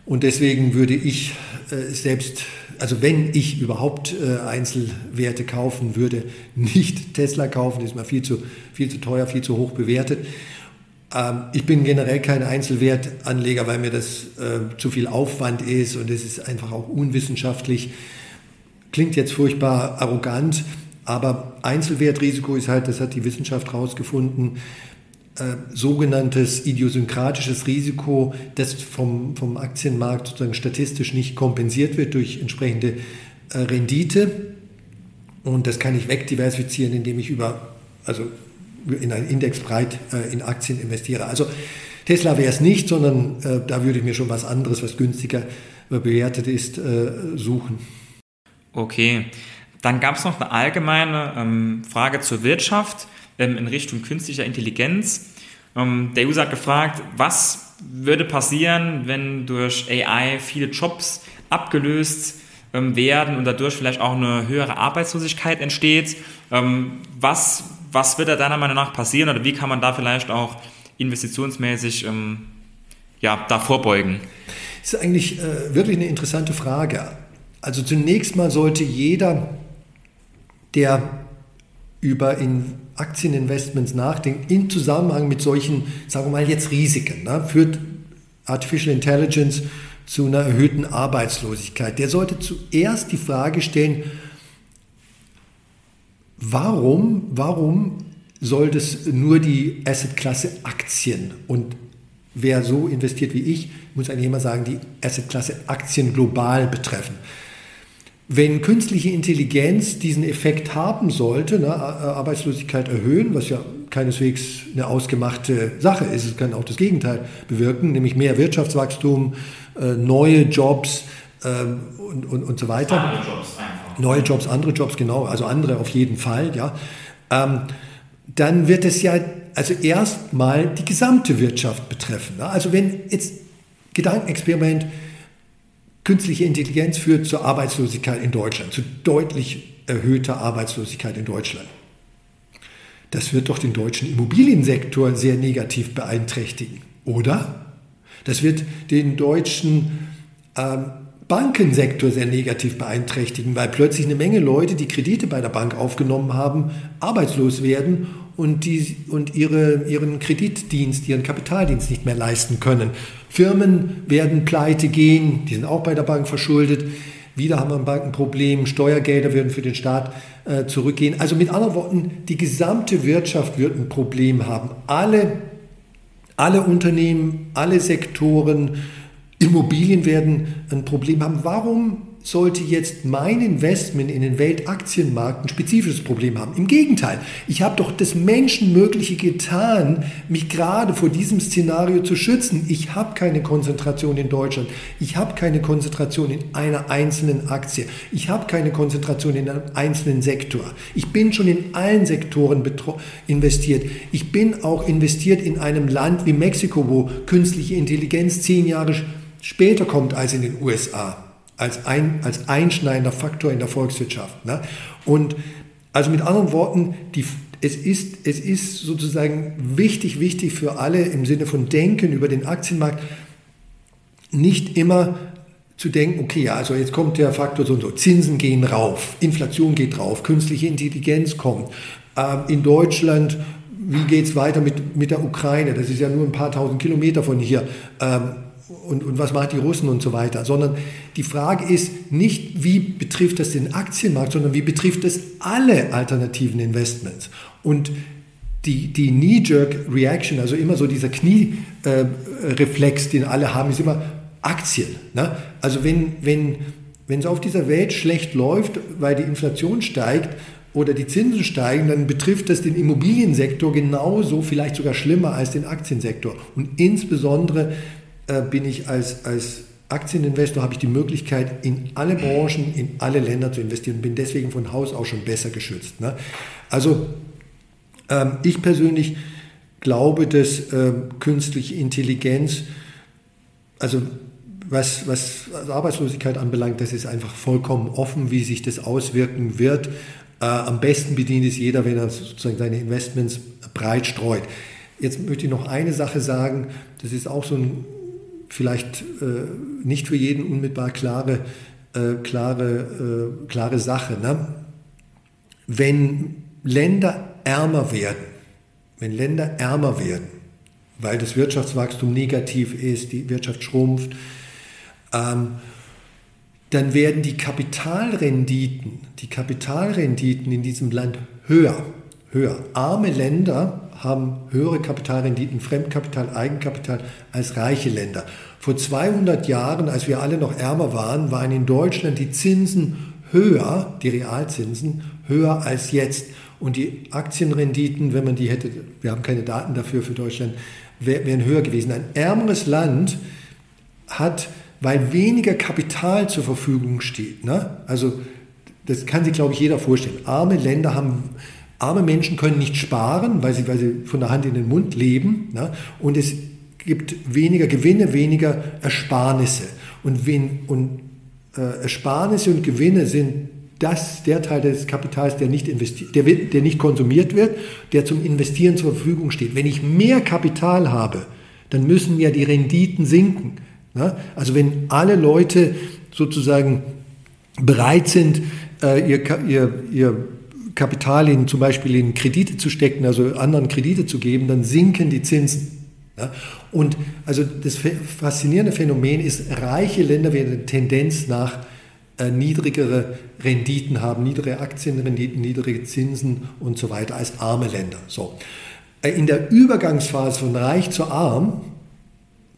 Und deswegen würde ich äh, selbst also wenn ich überhaupt äh, Einzelwerte kaufen würde, nicht Tesla kaufen, ist mir viel zu, viel zu teuer, viel zu hoch bewertet. Ähm, ich bin generell kein Einzelwertanleger, weil mir das äh, zu viel Aufwand ist und es ist einfach auch unwissenschaftlich. Klingt jetzt furchtbar arrogant, aber Einzelwertrisiko ist halt, das hat die Wissenschaft herausgefunden, äh, sogenanntes idiosynkratisches Risiko, das vom, vom Aktienmarkt sozusagen statistisch nicht kompensiert wird durch entsprechende äh, Rendite. Und das kann ich wegdiversifizieren, indem ich über, also in einen Index breit äh, in Aktien investiere. Also Tesla wäre es nicht, sondern äh, da würde ich mir schon was anderes, was günstiger bewertet ist, äh, suchen. Okay. Dann gab es noch eine allgemeine ähm, Frage zur Wirtschaft in Richtung künstlicher Intelligenz. Ähm, der User hat gefragt, was würde passieren, wenn durch AI viele Jobs abgelöst ähm, werden und dadurch vielleicht auch eine höhere Arbeitslosigkeit entsteht. Ähm, was, was wird da deiner Meinung nach passieren oder wie kann man da vielleicht auch investitionsmäßig ähm, ja, da vorbeugen? Das ist eigentlich äh, wirklich eine interessante Frage. Also zunächst mal sollte jeder, der über in Aktieninvestments nachdenkt, in Zusammenhang mit solchen, sagen wir mal jetzt Risiken, ne, führt Artificial Intelligence zu einer erhöhten Arbeitslosigkeit. Der sollte zuerst die Frage stellen, warum, warum soll das nur die Assetklasse Aktien und wer so investiert wie ich, muss eigentlich immer sagen, die Assetklasse Aktien global betreffen. Wenn künstliche Intelligenz diesen Effekt haben sollte, ne, Arbeitslosigkeit erhöhen, was ja keineswegs eine ausgemachte Sache ist, es kann auch das Gegenteil bewirken, nämlich mehr Wirtschaftswachstum, äh, neue Jobs, ähm, und, und, und so weiter. Andere Jobs einfach. Neue Jobs, andere Jobs, genau, also andere auf jeden Fall, ja. Ähm, dann wird es ja also erstmal die gesamte Wirtschaft betreffen. Ne? Also wenn jetzt Gedankenexperiment, künstliche Intelligenz führt zur Arbeitslosigkeit in Deutschland, zu deutlich erhöhter Arbeitslosigkeit in Deutschland. Das wird doch den deutschen Immobiliensektor sehr negativ beeinträchtigen, oder? Das wird den deutschen ähm, Bankensektor sehr negativ beeinträchtigen, weil plötzlich eine Menge Leute, die Kredite bei der Bank aufgenommen haben, arbeitslos werden und, die, und ihre, ihren Kreditdienst, ihren Kapitaldienst nicht mehr leisten können. Firmen werden pleite gehen, die sind auch bei der Bank verschuldet. Wieder haben wir ein Bankenproblem, Steuergelder würden für den Staat äh, zurückgehen. Also mit anderen Worten, die gesamte Wirtschaft wird ein Problem haben. Alle, alle Unternehmen, alle Sektoren, Immobilien werden ein Problem haben. Warum sollte jetzt mein Investment in den Weltaktienmarkt ein spezifisches Problem haben. Im Gegenteil, ich habe doch das Menschenmögliche getan, mich gerade vor diesem Szenario zu schützen. Ich habe keine Konzentration in Deutschland. Ich habe keine Konzentration in einer einzelnen Aktie. Ich habe keine Konzentration in einem einzelnen Sektor. Ich bin schon in allen Sektoren investiert. Ich bin auch investiert in einem Land wie Mexiko, wo künstliche Intelligenz zehn Jahre später kommt als in den USA als, ein, als einschneidender Faktor in der Volkswirtschaft. Ne? Und also mit anderen Worten, die, es, ist, es ist sozusagen wichtig, wichtig für alle im Sinne von Denken über den Aktienmarkt, nicht immer zu denken, okay, ja, also jetzt kommt der Faktor so und so, Zinsen gehen rauf, Inflation geht rauf, künstliche Intelligenz kommt. Ähm, in Deutschland, wie geht es weiter mit, mit der Ukraine? Das ist ja nur ein paar tausend Kilometer von hier. Ähm, und, und was machen die Russen und so weiter, sondern die Frage ist nicht, wie betrifft das den Aktienmarkt, sondern wie betrifft das alle alternativen Investments. Und die, die Knee-Jerk-Reaction, also immer so dieser Knie-Reflex, äh, den alle haben, ist immer Aktien. Ne? Also wenn, wenn, wenn es auf dieser Welt schlecht läuft, weil die Inflation steigt oder die Zinsen steigen, dann betrifft das den Immobiliensektor genauso, vielleicht sogar schlimmer als den Aktiensektor. Und insbesondere äh, bin ich als, als Aktieninvestor, habe ich die Möglichkeit, in alle Branchen, in alle Länder zu investieren und bin deswegen von Haus aus schon besser geschützt. Ne? Also ähm, ich persönlich glaube, dass ähm, künstliche Intelligenz, also was, was Arbeitslosigkeit anbelangt, das ist einfach vollkommen offen, wie sich das auswirken wird. Äh, am besten bedient es jeder, wenn er sozusagen seine Investments breit streut. Jetzt möchte ich noch eine Sache sagen, das ist auch so ein vielleicht äh, nicht für jeden unmittelbar klare, äh, klare, äh, klare Sache. Ne? Wenn Länder ärmer werden, wenn Länder ärmer werden, weil das Wirtschaftswachstum negativ ist, die Wirtschaft schrumpft, ähm, dann werden die Kapitalrenditen, die Kapitalrenditen in diesem Land höher, höher. Arme Länder haben höhere Kapitalrenditen, Fremdkapital, Eigenkapital als reiche Länder. Vor 200 Jahren, als wir alle noch ärmer waren, waren in Deutschland die Zinsen höher, die Realzinsen höher als jetzt. Und die Aktienrenditen, wenn man die hätte, wir haben keine Daten dafür für Deutschland, wären höher gewesen. Ein ärmeres Land hat, weil weniger Kapital zur Verfügung steht, ne? also das kann sich, glaube ich, jeder vorstellen. Arme Länder haben Arme Menschen können nicht sparen, weil sie, weil sie von der Hand in den Mund leben. Ne? Und es gibt weniger Gewinne, weniger Ersparnisse. Und, wen, und äh, Ersparnisse und Gewinne sind das der Teil des Kapitals, der nicht, der, der nicht konsumiert wird, der zum Investieren zur Verfügung steht. Wenn ich mehr Kapital habe, dann müssen ja die Renditen sinken. Ne? Also wenn alle Leute sozusagen bereit sind, äh, ihr, ihr, ihr Kapital in zum Beispiel in Kredite zu stecken, also anderen Kredite zu geben, dann sinken die Zinsen. Ja? Und also das faszinierende Phänomen ist, reiche Länder werden eine Tendenz nach äh, niedrigere Renditen haben, niedrige Aktienrenditen, niedrige Zinsen und so weiter als arme Länder. So. Äh, in der Übergangsphase von reich zu arm,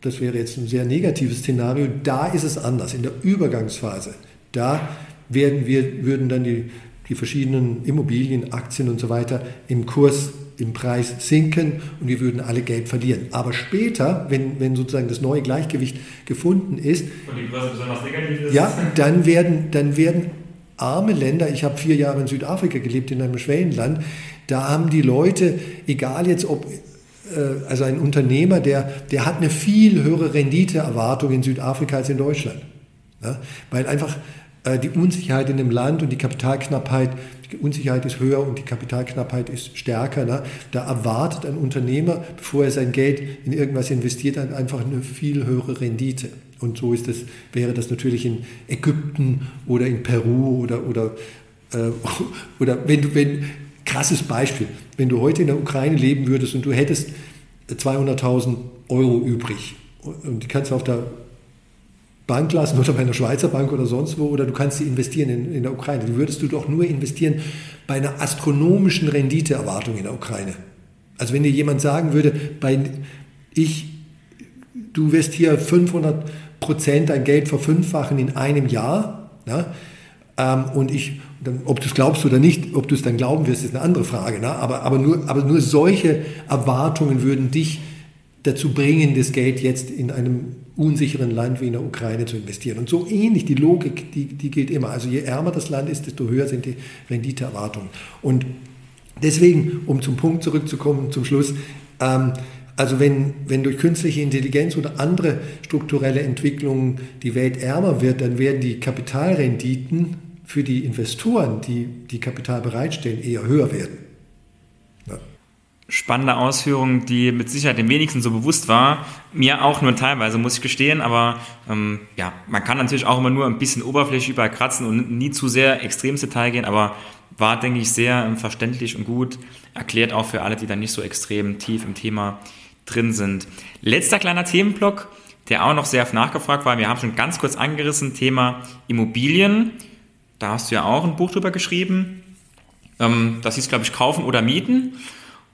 das wäre jetzt ein sehr negatives Szenario, da ist es anders. In der Übergangsphase, da werden wir, würden dann die die verschiedenen Immobilien, Aktien und so weiter im Kurs im Preis sinken und wir würden alle Geld verlieren. Aber später, wenn, wenn sozusagen das neue Gleichgewicht gefunden ist, und die Börse besonders negativ ist, ja, dann werden, dann werden arme Länder, ich habe vier Jahre in Südafrika gelebt, in einem Schwellenland, da haben die Leute, egal jetzt ob äh, also ein Unternehmer, der, der hat eine viel höhere Renditeerwartung in Südafrika als in Deutschland. Ja? Weil einfach die Unsicherheit in dem Land und die Kapitalknappheit, die Unsicherheit ist höher und die Kapitalknappheit ist stärker. Ne? Da erwartet ein Unternehmer, bevor er sein Geld in irgendwas investiert, einfach eine viel höhere Rendite. Und so ist das, wäre das natürlich in Ägypten oder in Peru oder, oder, äh, oder wenn du, wenn, krasses Beispiel, wenn du heute in der Ukraine leben würdest und du hättest 200.000 Euro übrig und die kannst du auf der Bank lassen oder bei einer Schweizer Bank oder sonst wo, oder du kannst sie investieren in, in der Ukraine. Die würdest du doch nur investieren bei einer astronomischen Renditeerwartung in der Ukraine. Also wenn dir jemand sagen würde, bei ich, du wirst hier 500 Prozent dein Geld verfünffachen in einem Jahr, ja, ähm, und ich, dann, ob du es glaubst oder nicht, ob du es dann glauben wirst, ist eine andere Frage. Ne? Aber, aber, nur, aber nur solche Erwartungen würden dich dazu bringen, das Geld jetzt in einem unsicheren Land wie in der Ukraine zu investieren. Und so ähnlich, die Logik, die, die gilt immer. Also je ärmer das Land ist, desto höher sind die Renditeerwartungen. Und deswegen, um zum Punkt zurückzukommen, zum Schluss, ähm, also wenn, wenn durch künstliche Intelligenz oder andere strukturelle Entwicklungen die Welt ärmer wird, dann werden die Kapitalrenditen für die Investoren, die die Kapital bereitstellen, eher höher werden spannende Ausführung, die mit Sicherheit dem wenigsten so bewusst war. Mir auch nur teilweise, muss ich gestehen. Aber ähm, ja, man kann natürlich auch immer nur ein bisschen oberflächlich überall kratzen und nie zu sehr extrem ins Detail gehen. Aber war, denke ich, sehr ähm, verständlich und gut erklärt auch für alle, die da nicht so extrem tief im Thema drin sind. Letzter kleiner Themenblock, der auch noch sehr oft nachgefragt war. Wir haben schon ganz kurz angerissen, Thema Immobilien. Da hast du ja auch ein Buch drüber geschrieben. Ähm, das hieß, glaube ich, Kaufen oder Mieten.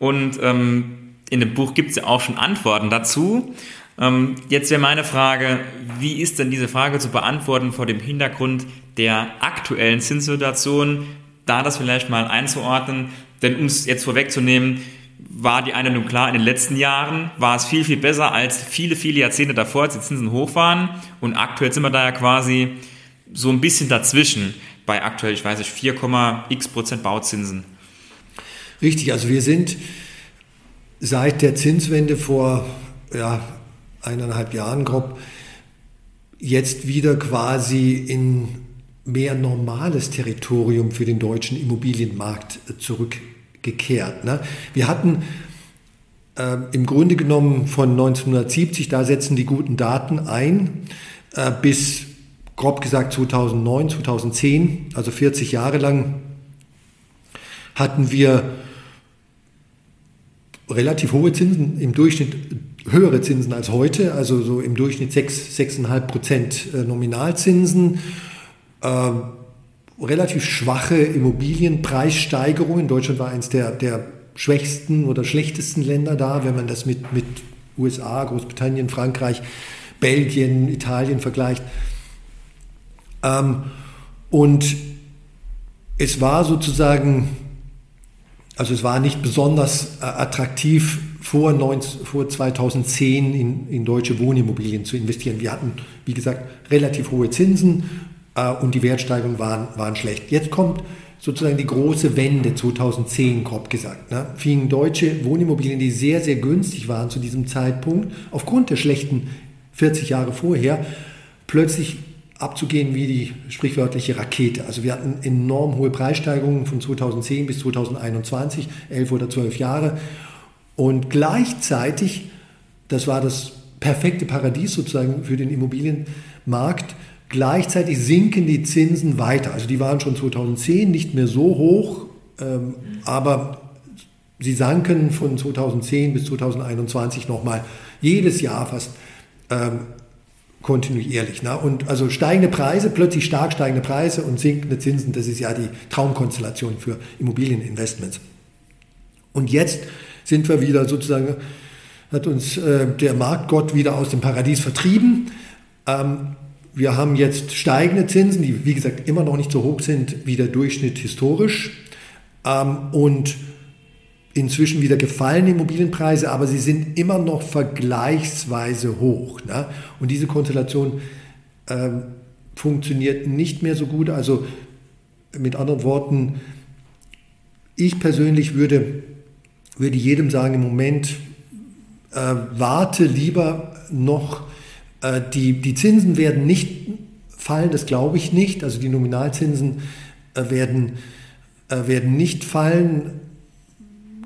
Und ähm, in dem Buch gibt es ja auch schon Antworten dazu. Ähm, jetzt wäre meine Frage, wie ist denn diese Frage zu beantworten vor dem Hintergrund der aktuellen Zinssituation, da das vielleicht mal einzuordnen, denn um es jetzt vorwegzunehmen, war die Einladung klar, in den letzten Jahren war es viel, viel besser als viele, viele Jahrzehnte davor, als die Zinsen hoch waren und aktuell sind wir da ja quasi so ein bisschen dazwischen bei aktuell, ich weiß nicht, 4,x Prozent Bauzinsen. Richtig, also wir sind seit der Zinswende vor ja, eineinhalb Jahren grob jetzt wieder quasi in mehr normales Territorium für den deutschen Immobilienmarkt zurückgekehrt. Ne? Wir hatten äh, im Grunde genommen von 1970, da setzen die guten Daten ein, äh, bis grob gesagt 2009, 2010, also 40 Jahre lang, hatten wir relativ hohe Zinsen, im Durchschnitt höhere Zinsen als heute, also so im Durchschnitt 6, 6,5 Prozent äh, Nominalzinsen, äh, relativ schwache Immobilienpreissteigerungen. Deutschland war eines der, der schwächsten oder schlechtesten Länder da, wenn man das mit, mit USA, Großbritannien, Frankreich, Belgien, Italien vergleicht. Ähm, und es war sozusagen also es war nicht besonders äh, attraktiv vor, 19, vor 2010 in, in, deutsche Wohnimmobilien zu investieren. Wir hatten, wie gesagt, relativ hohe Zinsen äh, und die Wertsteigerungen waren, waren schlecht. Jetzt kommt sozusagen die große Wende 2010, grob gesagt. Ne? Fingen deutsche Wohnimmobilien, die sehr, sehr günstig waren zu diesem Zeitpunkt, aufgrund der schlechten 40 Jahre vorher, plötzlich abzugehen wie die sprichwörtliche Rakete. Also wir hatten enorm hohe Preissteigerungen von 2010 bis 2021, elf oder zwölf Jahre. Und gleichzeitig, das war das perfekte Paradies sozusagen für den Immobilienmarkt, gleichzeitig sinken die Zinsen weiter. Also die waren schon 2010 nicht mehr so hoch, ähm, aber sie sanken von 2010 bis 2021 nochmal jedes Jahr fast ähm, kontinuierlich. Ne? Und also steigende Preise, plötzlich stark steigende Preise und sinkende Zinsen, das ist ja die Traumkonstellation für Immobilieninvestments. Und jetzt sind wir wieder sozusagen, hat uns äh, der Marktgott wieder aus dem Paradies vertrieben. Ähm, wir haben jetzt steigende Zinsen, die wie gesagt immer noch nicht so hoch sind wie der Durchschnitt historisch. Ähm, und inzwischen wieder gefallene Immobilienpreise, aber sie sind immer noch vergleichsweise hoch. Ne? Und diese Konstellation ähm, funktioniert nicht mehr so gut. Also mit anderen Worten, ich persönlich würde, würde jedem sagen, im Moment äh, warte lieber noch, äh, die, die Zinsen werden nicht fallen, das glaube ich nicht. Also die Nominalzinsen äh, werden, äh, werden nicht fallen.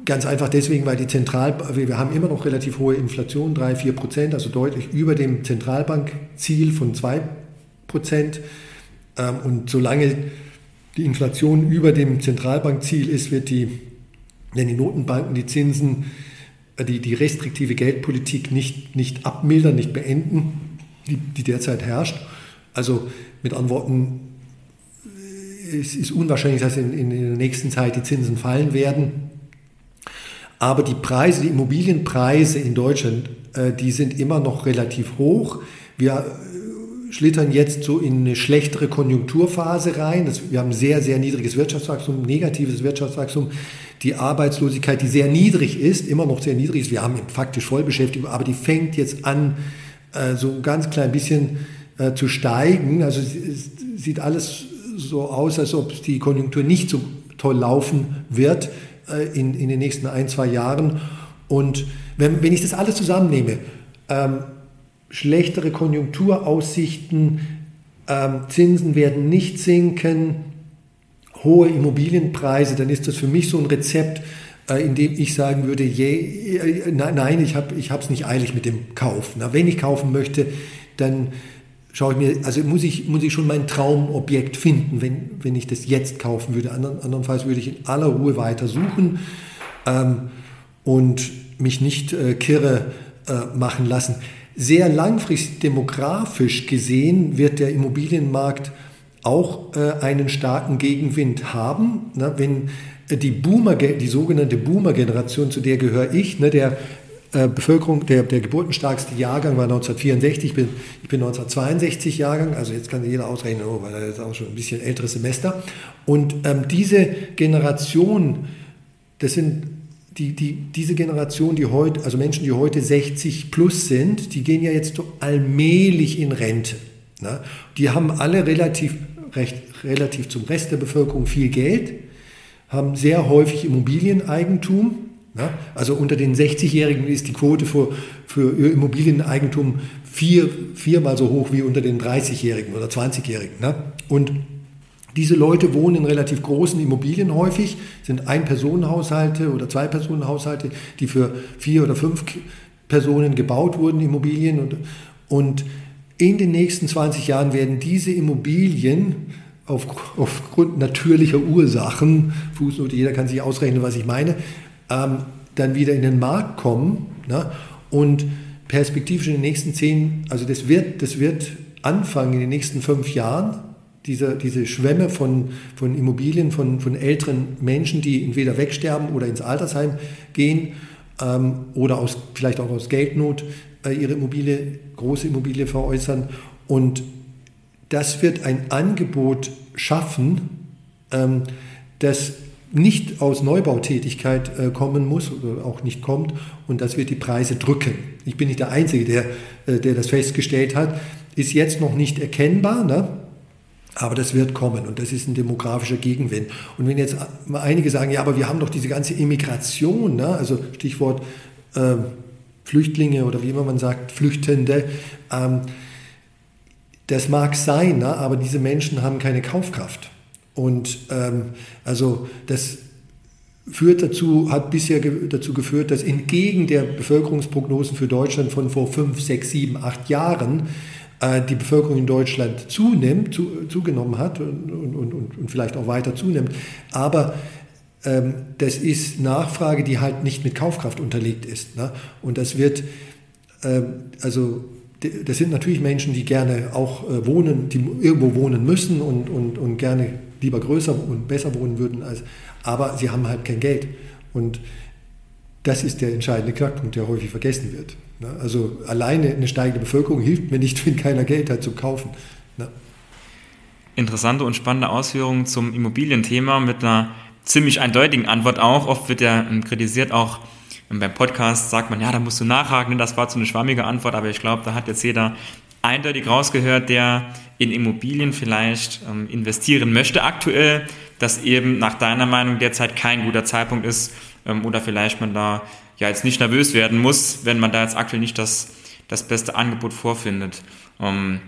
Ganz einfach deswegen, weil die Zentral, wir haben immer noch relativ hohe Inflation, 3, 4 Prozent, also deutlich über dem Zentralbankziel von 2 Prozent. Ähm, und solange die Inflation über dem Zentralbankziel ist, wird die, wenn die Notenbanken die Zinsen, äh, die, die restriktive Geldpolitik nicht, nicht abmildern, nicht beenden, die, die derzeit herrscht. Also mit anderen Worten, es ist unwahrscheinlich, dass in, in der nächsten Zeit die Zinsen fallen werden. Aber die Preise, die Immobilienpreise in Deutschland, äh, die sind immer noch relativ hoch. Wir äh, schlittern jetzt so in eine schlechtere Konjunkturphase rein. Wir haben sehr, sehr niedriges Wirtschaftswachstum, negatives Wirtschaftswachstum. Die Arbeitslosigkeit, die sehr niedrig ist, immer noch sehr niedrig ist. Wir haben faktisch Vollbeschäftigung, aber die fängt jetzt an, äh, so ein ganz klein bisschen zu steigen. Also es sieht alles so aus, als ob die Konjunktur nicht so toll laufen wird in, in den nächsten ein, zwei Jahren. Und wenn, wenn ich das alles zusammennehme, ähm, schlechtere Konjunkturaussichten, ähm, Zinsen werden nicht sinken, hohe Immobilienpreise, dann ist das für mich so ein Rezept, äh, in dem ich sagen würde, je, äh, nein, ich habe es nicht eilig mit dem Kauf. Na, wenn ich kaufen möchte, dann schaue ich mir, also muss ich, muss ich schon mein Traumobjekt finden, wenn, wenn ich das jetzt kaufen würde. Andern, andernfalls würde ich in aller Ruhe weiter suchen ähm, und mich nicht äh, kirre äh, machen lassen. Sehr langfristig demografisch gesehen wird der Immobilienmarkt auch äh, einen starken Gegenwind haben. Ne? Wenn äh, die Boomer, die sogenannte Boomer-Generation, zu der gehöre ich, ne, der Bevölkerung, der, der geburtenstarkste Jahrgang war 1964, ich bin, ich bin 1962 Jahrgang, also jetzt kann jeder ausrechnen, oh, weil er ist auch schon ein bisschen älteres Semester. Und ähm, diese Generation, das sind die, die, diese Generation, die heute, also Menschen, die heute 60 plus sind, die gehen ja jetzt allmählich in Rente. Ne? Die haben alle relativ, recht, relativ zum Rest der Bevölkerung viel Geld, haben sehr häufig Immobilieneigentum also unter den 60-Jährigen ist die Quote für, für Immobilieneigentum vier, viermal so hoch wie unter den 30-Jährigen oder 20-Jährigen. Ne? Und diese Leute wohnen in relativ großen Immobilien häufig, sind Ein-Personen-Haushalte oder Zwei-Personen-Haushalte, die für vier oder fünf Personen gebaut wurden, Immobilien. Und, und in den nächsten 20 Jahren werden diese Immobilien auf, aufgrund natürlicher Ursachen, Fußnote, jeder kann sich ausrechnen, was ich meine, ähm, dann wieder in den Markt kommen ne? und perspektivisch in den nächsten zehn, also das wird, das wird anfangen in den nächsten fünf Jahren, diese, diese Schwämme von, von Immobilien, von, von älteren Menschen, die entweder wegsterben oder ins Altersheim gehen ähm, oder aus, vielleicht auch aus Geldnot äh, ihre Immobilie, große Immobilie veräußern. Und das wird ein Angebot schaffen, ähm, das nicht aus Neubautätigkeit äh, kommen muss oder auch nicht kommt und das wird die Preise drücken. Ich bin nicht der Einzige, der, äh, der das festgestellt hat. Ist jetzt noch nicht erkennbar, ne? aber das wird kommen und das ist ein demografischer Gegenwind. Und wenn jetzt einige sagen, ja, aber wir haben doch diese ganze Immigration, ne? also Stichwort äh, Flüchtlinge oder wie immer man sagt, Flüchtende, ähm, das mag sein, ne? aber diese Menschen haben keine Kaufkraft. Und ähm, also das führt dazu, hat bisher ge dazu geführt, dass entgegen der Bevölkerungsprognosen für Deutschland von vor fünf, sechs, sieben, acht Jahren äh, die Bevölkerung in Deutschland zunimmt, zu, zugenommen hat und, und, und, und, vielleicht auch weiter zunimmt. Aber ähm, das ist Nachfrage, die halt nicht mit Kaufkraft unterlegt ist. Ne? Und das wird, ähm, also das sind natürlich Menschen, die gerne auch äh, wohnen, die irgendwo wohnen müssen und, und, und gerne lieber größer und besser wohnen würden, als, aber sie haben halt kein Geld. Und das ist der entscheidende Knackpunkt, der häufig vergessen wird. Ne? Also alleine eine steigende Bevölkerung hilft mir nicht, wenn keiner Geld hat zu kaufen. Ne? Interessante und spannende Ausführungen zum Immobilienthema mit einer ziemlich eindeutigen Antwort auch. Oft wird ja ähm, kritisiert auch ähm, beim Podcast, sagt man, ja, da musst du nachhaken, das war zu eine schwammige Antwort, aber ich glaube, da hat jetzt jeder eindeutig rausgehört, der in Immobilien vielleicht ähm, investieren möchte aktuell, dass eben nach deiner Meinung derzeit kein guter Zeitpunkt ist ähm, oder vielleicht man da ja jetzt nicht nervös werden muss, wenn man da jetzt aktuell nicht das, das beste Angebot vorfindet. Ähm,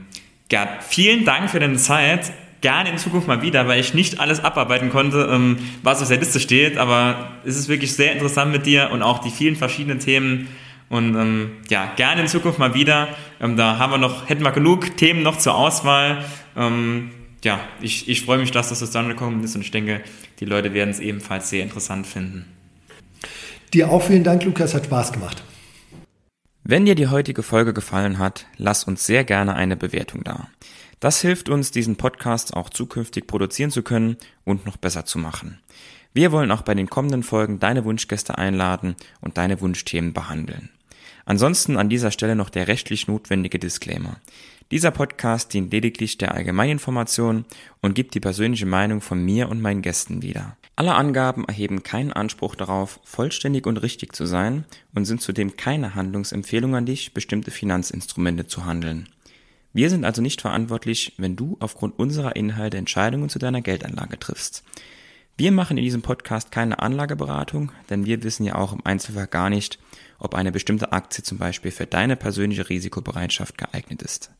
Gerd, vielen Dank für deine Zeit. Gerne in Zukunft mal wieder, weil ich nicht alles abarbeiten konnte, ähm, was auf der Liste steht. Aber es ist wirklich sehr interessant mit dir und auch die vielen verschiedenen Themen. Und ähm, ja, gerne in Zukunft mal wieder. Ähm, da haben wir noch, hätten wir genug Themen noch zur Auswahl. Ähm, ja, ich, ich freue mich, dass das zustande gekommen ist und ich denke, die Leute werden es ebenfalls sehr interessant finden. Dir auch vielen Dank, Lukas, hat Spaß gemacht. Wenn dir die heutige Folge gefallen hat, lass uns sehr gerne eine Bewertung da. Das hilft uns, diesen Podcast auch zukünftig produzieren zu können und noch besser zu machen. Wir wollen auch bei den kommenden Folgen deine Wunschgäste einladen und deine Wunschthemen behandeln. Ansonsten an dieser Stelle noch der rechtlich notwendige Disclaimer. Dieser Podcast dient lediglich der Allgemeininformation und gibt die persönliche Meinung von mir und meinen Gästen wieder. Alle Angaben erheben keinen Anspruch darauf, vollständig und richtig zu sein und sind zudem keine Handlungsempfehlung an dich, bestimmte Finanzinstrumente zu handeln. Wir sind also nicht verantwortlich, wenn du aufgrund unserer Inhalte Entscheidungen zu deiner Geldanlage triffst. Wir machen in diesem Podcast keine Anlageberatung, denn wir wissen ja auch im Einzelfall gar nicht, ob eine bestimmte Aktie zum Beispiel für deine persönliche Risikobereitschaft geeignet ist.